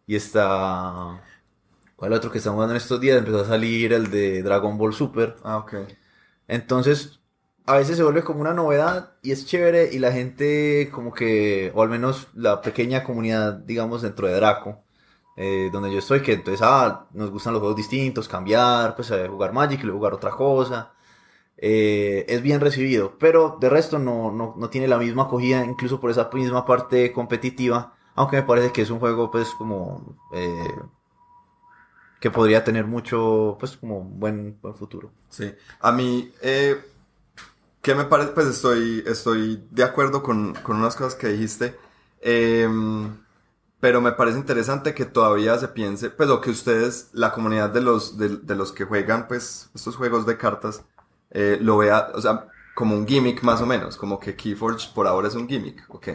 D: y está ¿Cuál otro que estamos jugando en estos días? Empezó a salir el de Dragon Ball Super.
A: Ah, ok.
D: Entonces, a veces se vuelve como una novedad y es chévere y la gente como que, o al menos la pequeña comunidad, digamos, dentro de Draco, eh, donde yo estoy, que entonces, ah, nos gustan los juegos distintos, cambiar, pues jugar Magic, y jugar otra cosa. Eh, es bien recibido, pero de resto no, no, no, tiene la misma acogida, incluso por esa misma parte competitiva, aunque me parece que es un juego pues como eh, que podría tener mucho, pues como buen, buen futuro.
A: Sí, a mí, eh, ¿qué me parece? Pues estoy, estoy de acuerdo con, con unas cosas que dijiste, em, pero me parece interesante que todavía se piense, pues o que ustedes, la comunidad de los, de, los que juegan, pues estos juegos de cartas, eh, lo vea, o sea, como un gimmick más o menos, como que Keyforge por ahora es un gimmick, ¿ok?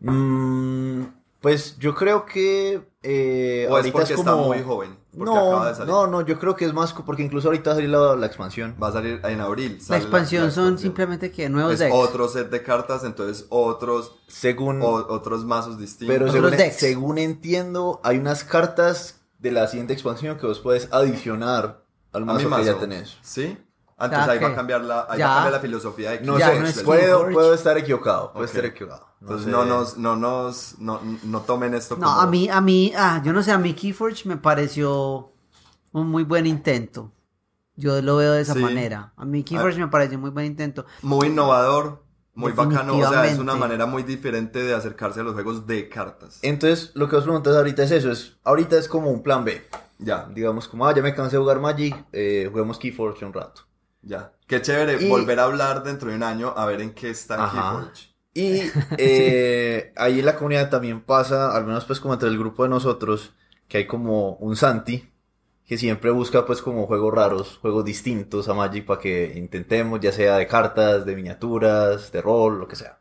D: Mm, pues yo creo que eh,
A: o es porque está muy joven.
D: No, no, no, yo creo que es más porque incluso ahorita va a salir la, expansión.
A: Va a salir en abril.
B: La expansión, son simplemente que nuevos decks.
A: Otro set de cartas, entonces otros.
D: Según.
A: otros mazos distintos.
D: Pero según, según, entiendo, hay unas cartas de la siguiente expansión que vos puedes adicionar al mazo, que ya tenés.
A: ¿Sí? Antes ahí va a cambiar la, ahí va a cambiar la filosofía de
D: No sé, puedo, puedo, estar equivocado. Puedo estar equivocado.
A: Entonces no, nos, no nos, no, no tomen esto
B: como... No, a mí, a mí, ah, yo no sé, a mí Keyforge me pareció un muy buen intento. Yo lo veo de esa manera. A mí Keyforge ah. me pareció un muy buen intento.
A: Muy innovador, muy bacano. O sea, es una manera muy diferente de acercarse a los juegos de cartas.
D: Entonces, lo que os preguntas ahorita es eso. Es, ahorita es como un plan B. Ya, digamos como, ah, ya me cansé de jugar Magic, eh, juguemos Keyforge un rato.
A: Ya. Qué chévere volver a hablar dentro de un año a ver en qué está Keyforge.
D: Y eh, ahí en la comunidad también pasa, al menos pues como entre el grupo de nosotros, que hay como un Santi, que siempre busca pues como juegos raros, juegos distintos a Magic para que intentemos, ya sea de cartas, de miniaturas, de rol, lo que sea.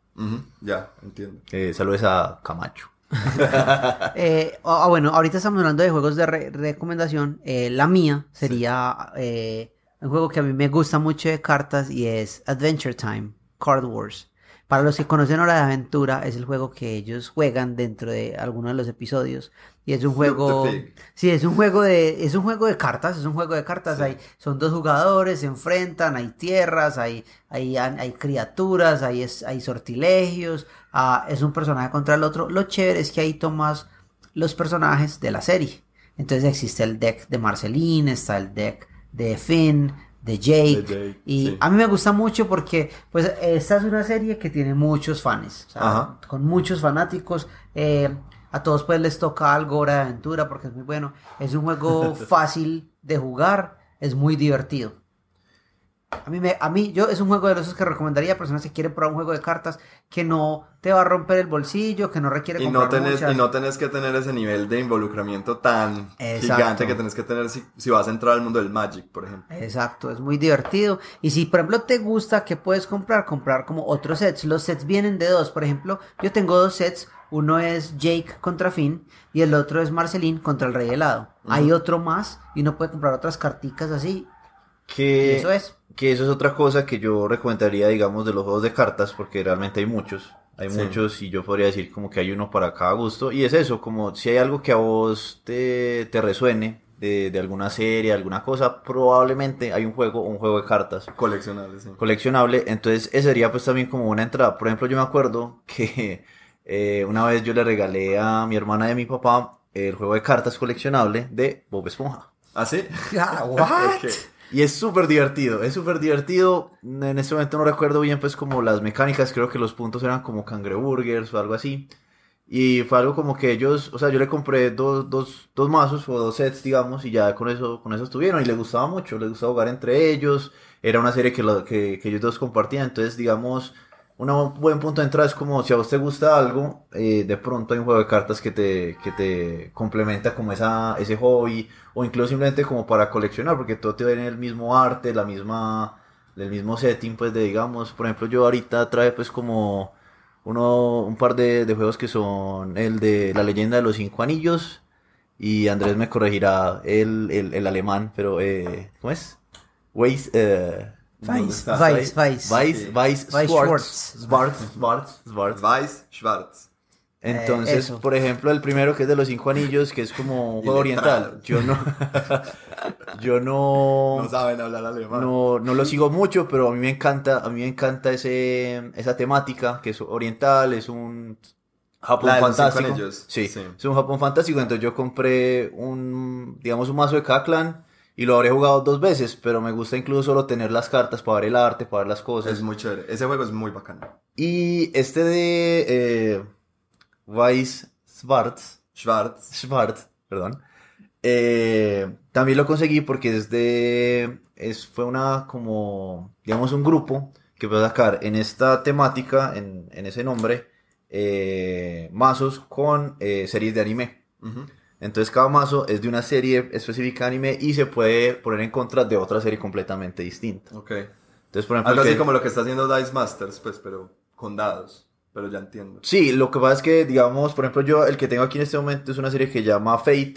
A: Ya, entiendo.
D: Eh, saludos a Camacho.
B: eh, ah, bueno, ahorita estamos hablando de juegos de recomendación. Eh, la mía sería eh, un juego que a mí me gusta mucho de cartas y es Adventure Time, Card Wars. Para los que conocen Hora de Aventura, es el juego que ellos juegan dentro de algunos de los episodios. Y es un juego. Sí, es un juego de. Es un juego de cartas. Es un juego de cartas. Hay, son dos jugadores, se enfrentan, hay tierras, hay, hay, hay criaturas, hay, hay sortilegios. Ah, es un personaje contra el otro. Lo chévere es que ahí tomas los personajes de la serie. Entonces existe el deck de Marceline, está el deck de Finn, de Jake. y a mí me gusta mucho porque pues esta es una serie que tiene muchos fans, con muchos fanáticos. Eh, a todos pues les toca algo hora de aventura porque es muy bueno. Es un juego fácil de jugar, es muy divertido. A mí, me, a mí, yo es un juego de los que recomendaría a personas que quieren probar un juego de cartas que no te va a romper el bolsillo, que no requiere
A: y no tenés Y no tenés que tener ese nivel de involucramiento tan gigante que tenés que tener si, si, vas a entrar al mundo del Magic, por ejemplo.
B: Exacto, es muy divertido. Y si, por ejemplo, te gusta, ¿qué puedes comprar? Comprar como otros sets. Los sets vienen de dos. Por ejemplo, yo tengo dos sets. Uno es Jake contra Finn y el otro es Marceline contra el Rey Helado. Hay otro más y uno puede comprar otras carticas así.
D: Que... eso es que eso es otra cosa que yo recomendaría, digamos, de los juegos de cartas, porque realmente hay muchos. Hay muchos y yo podría decir como que hay uno para cada gusto. Y es eso, como si hay algo que a vos te, te resuene de, de, alguna serie, alguna cosa, probablemente hay un juego un juego de cartas.
A: Coleccionable, sí.
D: Coleccionable. Entonces, ese sería pues también como una entrada. Por ejemplo, yo me acuerdo que eh, una vez yo le regalé a mi hermana y a mi papá el juego de cartas coleccionable de Bob Esponja.
A: ¿Ah, sí?
B: ¿What?
D: Y es súper divertido, es súper divertido. En este momento no recuerdo bien pues como las mecánicas, creo que los puntos eran como cangreburgers o algo así. Y fue algo como que ellos, o sea, yo le compré dos, dos, dos mazos o dos sets, digamos, y ya con eso, con eso estuvieron. Y les gustaba mucho, les gustaba jugar entre ellos. Era una serie que, lo, que, que ellos dos compartían. Entonces, digamos, un buen punto de entrada es como si a vos te gusta algo, eh, de pronto hay un juego de cartas que te, que te complementa como esa, ese hobby, o incluso simplemente como para coleccionar, porque todo te en el mismo arte, la misma, el mismo setting, pues de digamos, por ejemplo yo ahorita trae pues como uno, un par de, juegos que son el de la leyenda de los cinco anillos, y Andrés me corregirá el, el, alemán, pero eh, ¿cómo es? Eh,
B: Weiss, Weiss, Weiss.
D: Weiss, Weiss, Schwartz. Schwartz, Schwartz, Schwartz.
A: Weiss, Schwartz.
D: Entonces, por ejemplo, el primero que es de los cinco anillos, que es como un juego oriental. Yo no. yo no.
A: No saben hablar alemán.
D: No, no lo sigo mucho, pero a mí me encanta, a mí me encanta ese, esa temática, que es oriental, es un Japón fantástico. Sí, sí, es un Japón fantástico. Entonces yo compré un, digamos, un mazo de Kaklan y lo habré jugado dos veces, pero me gusta incluso solo tener las cartas para ver el arte, para ver las cosas.
A: Es muy chévere. Ese juego es muy bacano.
D: Y este de eh, Weiss Schwartz.
A: Schwartz.
D: Schwartz, perdón. Eh, también lo conseguí porque es de. Es, fue una como. digamos un grupo que puede sacar en esta temática, en, en ese nombre, eh, mazos con series de anime. Entonces cada mazo es de una serie específica de anime y se puede poner en contra de otra serie completamente distinta.
A: Ok. Entonces, por ejemplo, Algo así como lo que está haciendo Dice Masters, pues, pero con dados. Pero ya entiendo.
D: Sí, lo que pasa es que, digamos, por ejemplo, yo el que tengo aquí en este momento es una serie que se llama Fate,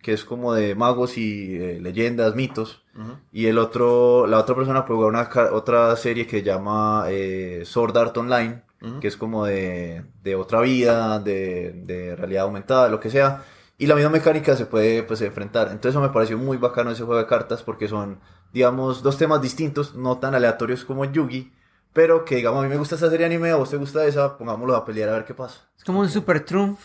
D: que es como de magos y eh, leyendas, mitos. Y el otro, la otra persona puede jugar una otra serie que se llama eh, Sword Art Online, que es como de, de otra vida, de, de realidad aumentada, lo que sea. Y la misma mecánica se puede pues enfrentar. Entonces eso me pareció muy bacano ese juego de cartas porque son, digamos, dos temas distintos, no tan aleatorios como Yugi, pero que digamos a mí me gusta esa serie anime, a vos te gusta esa, pongámoslo a pelear a ver qué pasa.
B: Es como un super trump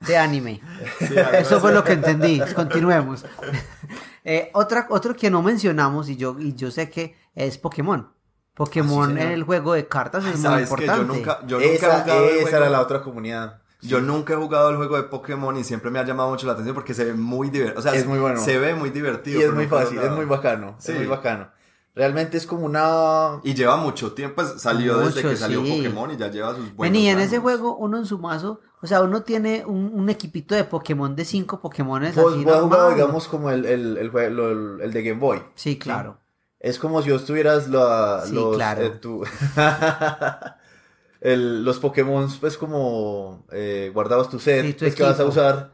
B: de anime. eso fue lo que entendí. Continuemos. eh, otra, otro que no mencionamos y yo, y yo sé que es Pokémon. Pokémon en el juego de cartas es muy importante.
A: yo nunca, yo nunca esa,
D: esa era la otra comunidad.
A: Yo nunca he jugado el juego de Pokémon y siempre me ha llamado mucho la atención porque se ve muy divertido. O sea,
D: es muy bueno.
A: Se ve muy divertido.
D: Y es muy fácil, es muy bacano. Sí. Es muy bacano. Realmente es como una...
A: Y lleva mucho tiempo, pues salió desde que salió Pokémon y ya lleva sus buenos
B: Vení, en ese juego uno en su mazo, o sea, uno tiene un, equipito de Pokémon de cinco Pokémones
D: pues, así jugado, digamos, como el, el, el, el, de Game Boy.
B: Sí, claro.
D: Es como si vos tuvieras la,
B: sí, claro.
D: Eh, el, los Pokémon, pues como eh, guardabas tu set pues, que vas a usar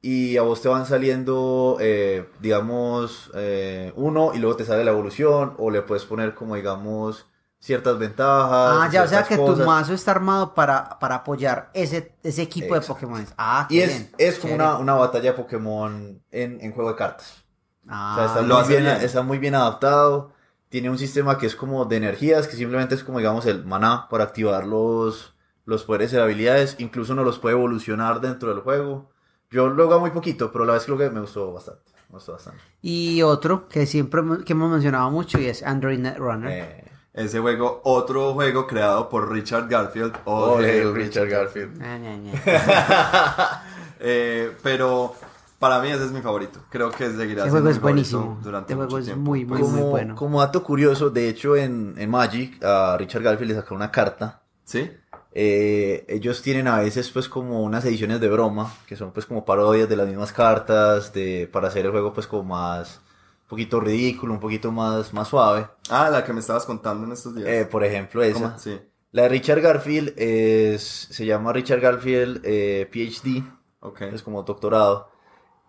D: y a vos te van saliendo, eh, digamos, eh, uno y luego te sale la evolución o le puedes poner como, digamos, ciertas ventajas.
B: Ah, ya, o sea que tu mazo está armado para, para apoyar ese, ese equipo de Pokémon. Ah,
D: y es, es como una, una, batalla de Pokémon en, en juego de cartas. Ah, o sea, está, muy bien, está muy bien adaptado tiene un sistema que es como de energías, que simplemente es como digamos el maná para activar los, los poderes y habilidades. Incluso uno los puede evolucionar dentro del juego. Yo lo hago muy poquito, pero la vez creo que me gustó bastante. Me gustó bastante.
B: Y otro que siempre que hemos mencionado mucho y es Android Netrunner. Eh,
A: ese juego, otro juego creado por Richard Garfield.
D: Oh, Richard Garfield.
A: eh, pero para mí ese es mi favorito. Creo que seguirá
B: siendo juego es buenísimo. Durante este juego es muy, muy, como, muy bueno.
D: Como dato curioso, de hecho en, en Magic a Richard Garfield le sacaron una carta.
A: ¿Sí?
D: Eh, ellos tienen a veces pues como unas ediciones de broma, que son pues como parodias de las mismas cartas, de, para hacer el juego pues como más, un poquito ridículo, un poquito más, más suave.
A: Ah, la que me estabas contando en estos días.
D: Eh, por ejemplo esa. Sí. La de Richard Garfield es, se llama Richard Garfield eh, PhD, okay. es como doctorado.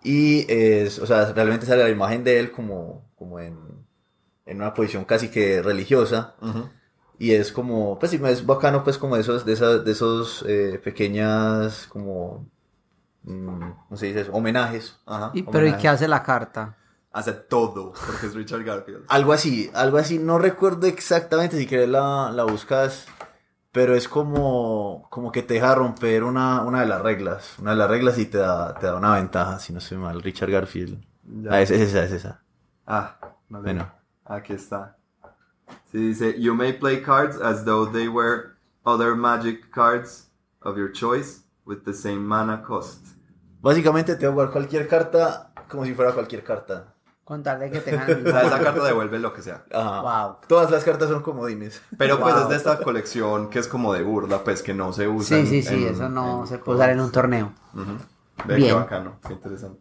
D: Y es, o sea, realmente sale la imagen de él como, como en, en una posición casi que religiosa. Y es como, pues sí, es bacano, pues como de esos, de esas, de esos eh, pequeñas, como, mm, ¿cómo se dice Homenajes.
B: Ajá, ¿Y, pero ¿y qué hace la carta?
A: Hace todo, porque es Richard Garfield.
D: algo así, algo así, no recuerdo exactamente, si quieres la, la buscas pero es como, como que te deja romper una, una de las reglas. Una de las reglas y te da, te da una ventaja, si no estoy mal. Richard Garfield. Ah, es, esa, es esa.
A: Ah, bueno. Aquí está. Sí, dice, you may play cards as though they were other magic cards of your choice with the same mana cost.
D: Básicamente te voy a jugar cualquier carta como si fuera cualquier carta.
B: Contarle que tengan el mismo.
A: O sea, esa carta devuelve lo que sea.
D: Ajá.
B: Wow.
D: Todas las cartas son comodines.
A: Pero pues
B: Wow.
A: es de esta colección que es como de burla, pues que no se usa.
B: Sí, sí, sí,
A: en-
B: eso no
A: en
B: se puede usar en un torneo.
A: Ujú. Ve
B: Bien.
A: qué bacano, qué interesante.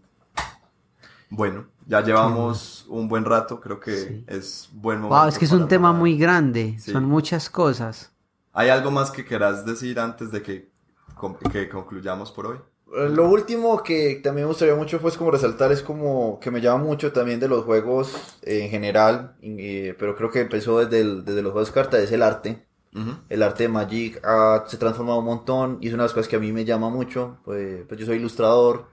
A: Bueno, ya llevamos un buen rato, creo que
B: Sí.
A: es buen momento.
B: Wow, es que es un tema muy grande,
A: Sí.
B: son muchas cosas.
A: ¿Hay algo más que quieras decir antes de que, con- que concluyamos por hoy?
D: Eh, Lo último que también me gustaría mucho pues como resaltar es como que me llama mucho también de los juegos eh, en general, pero creo que empezó desde, el- desde los juegos de cartas, es el arte. El arte de Magic ha, se ha transformado un montón y es una de las cosas que a mí me llama mucho. Pues, pues yo soy ilustrador,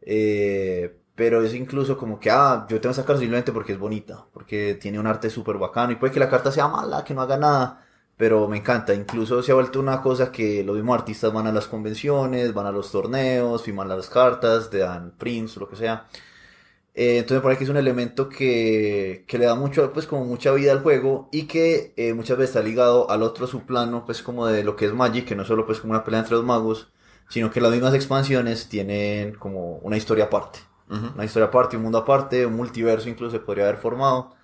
D: eh, pero es incluso como que, ah, yo tengo esa carta simplemente porque es bonita, porque tiene un arte súper bacano y puede que la carta sea mala, que no haga nada, pero me encanta. Incluso se ha vuelto una cosa que los mismos artistas van a las convenciones, van a los torneos, firman las cartas, te dan prints, lo que sea. Eh, entonces me parece que es un elemento que, que le da mucho, pues como mucha vida al juego y que eh, muchas veces está ligado al otro subplano, pues como de lo que es Magic, que no es solo pues como una pelea entre los magos, sino que las mismas expansiones tienen como una historia aparte.
A: Ujú.
D: Una historia aparte, un mundo aparte, un multiverso incluso se podría haber formado.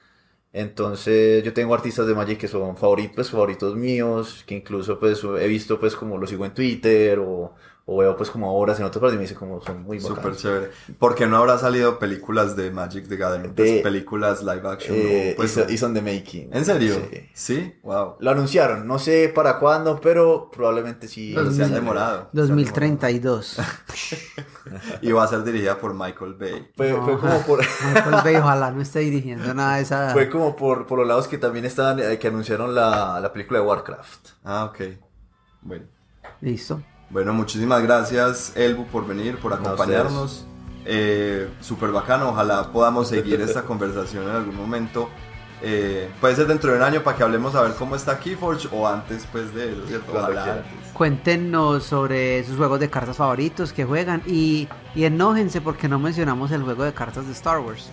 D: Entonces yo tengo artistas de Magic que son favoritos, pues, favoritos míos, que incluso pues he visto pues como los sigo en Twitter o, o veo pues como obras en otras partes y me dice como son muy
A: Súper
D: bacanos.
A: chévere. ¿Por qué no habrá salido películas de Magic the Gathering? Pues,
D: De-
A: películas live action.
D: Eh,
A: o, pues,
D: y son- y son de making.
A: ¿En serio?
D: Sí.
A: Sí. Wow.
D: Lo anunciaron, no sé para cuándo, pero probablemente sí.
A: Pero se han demorado.
B: 2032.
A: Y va a ser dirigida por Michael Bay.
D: Fue,
B: No.
D: fue como por,
B: Michael Bay, ojalá no esté dirigiendo nada de esa.
D: fue como por, por los lados que también estaban, eh, que anunciaron la, la película de Warcraft.
A: Ah, ok. Bueno.
B: Listo.
A: Bueno, muchísimas gracias, Elbu, por venir, por acompañarnos. Eh, Súper bacano. Ojalá podamos seguir esta conversación en algún momento. Eh, puede ser dentro de un año para que hablemos a ver cómo está Keyforge o antes, pues, de eso, ¿cierto? Ojalá.
B: Cuéntenos sobre sus juegos de cartas favoritos que juegan y, y enójense porque no mencionamos el juego de cartas de Star Wars.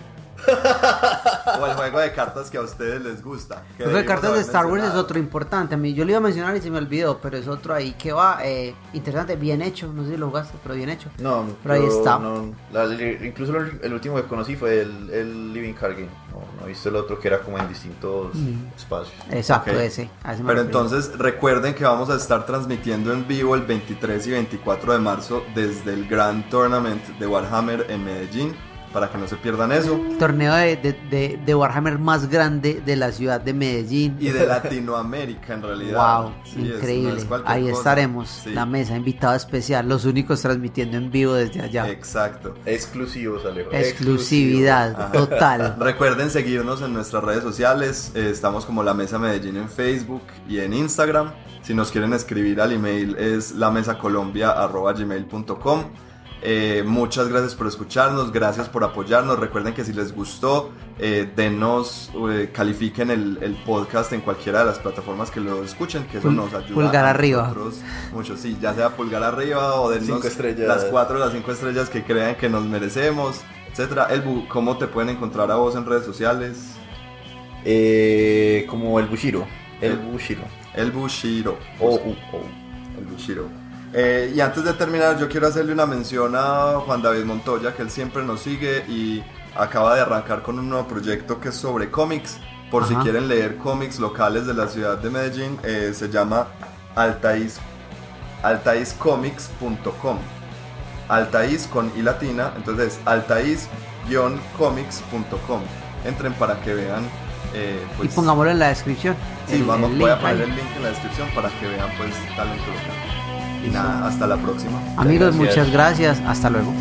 A: O el juego de cartas que a ustedes les gusta.
B: El juego de cartas de Star Wars es otro importante. A mí yo lo iba a mencionar y se me olvidó, pero es otro ahí que va eh, interesante, bien hecho. No sé si lo jugaste, pero bien hecho.
D: No,
B: Pero ahí está.
D: no- la- incluso el, último que conocí fue el, el Living Card Game. No, no he visto el otro que era como en distintos
B: Mm.
D: espacios.
B: Exacto,
A: Ok.
B: ese.
A: Pero entonces recuerden que vamos a estar transmitiendo en vivo el 23 y 24 de marzo desde el Grand Tournament de Warhammer en Medellín, para que no se pierdan eso.
B: El torneo de, de, de- de Warhammer más grande de la ciudad de Medellín.
A: Y de Latinoamérica en realidad.
B: Wow,
A: Sí, es- no
B: increíble.
A: es
B: Ahí
A: cosa.
B: estaremos,
A: Sí,
B: la mesa, invitado especial, los únicos transmitiendo en vivo desde allá.
A: Exacto.
D: Exclusivos, Alejo.
B: Exclusividad
A: Ajá.
B: total.
A: Recuerden seguirnos en nuestras redes sociales. eh, estamos como La Mesa Medellín en Facebook y en Instagram. Si nos quieren escribir al email es lamesacolombia.gmail.com eh, Muchas gracias por escucharnos, gracias por apoyarnos. Recuerden que si les gustó, eh, denos, eh, califiquen el, el podcast en cualquiera de las plataformas que lo escuchen, que eso nos ayuda.
B: pulgar
A: a
B: arriba.
A: nosotros Mucho, sí, ya sea pulgar arriba o denos
D: Cinco estrellas.
A: las cuatro, las cinco estrellas que crean que nos merecemos, etcétera. Elbu, ¿cómo te pueden encontrar a vos en redes sociales?
D: Eh, como el Bushiro. El Bushiro.
A: El Bushiro.
D: O, u, o.
A: El Bushiro. Eh, y antes de terminar, yo quiero hacerle una mención a Juan David Montoya, que él siempre nos sigue y acaba de arrancar con un nuevo proyecto que es sobre cómics. Por si
B: Ajá.
A: quieren leer cómics locales de la ciudad de Medellín, eh, se llama Altaís, altaíscomics.com. Altaís con i latina, entonces altaís-comics.com. Entren para que vean. eh,
B: y
A: pues,
B: pongámoslo en la descripción.
A: Sí,
B: el-
A: vamos,
B: el
A: voy a poner
B: ahí.
A: el link en la descripción para que vean pues talento local. Y nada, hasta la próxima.
B: Amigos, muchas gracias. Hasta luego.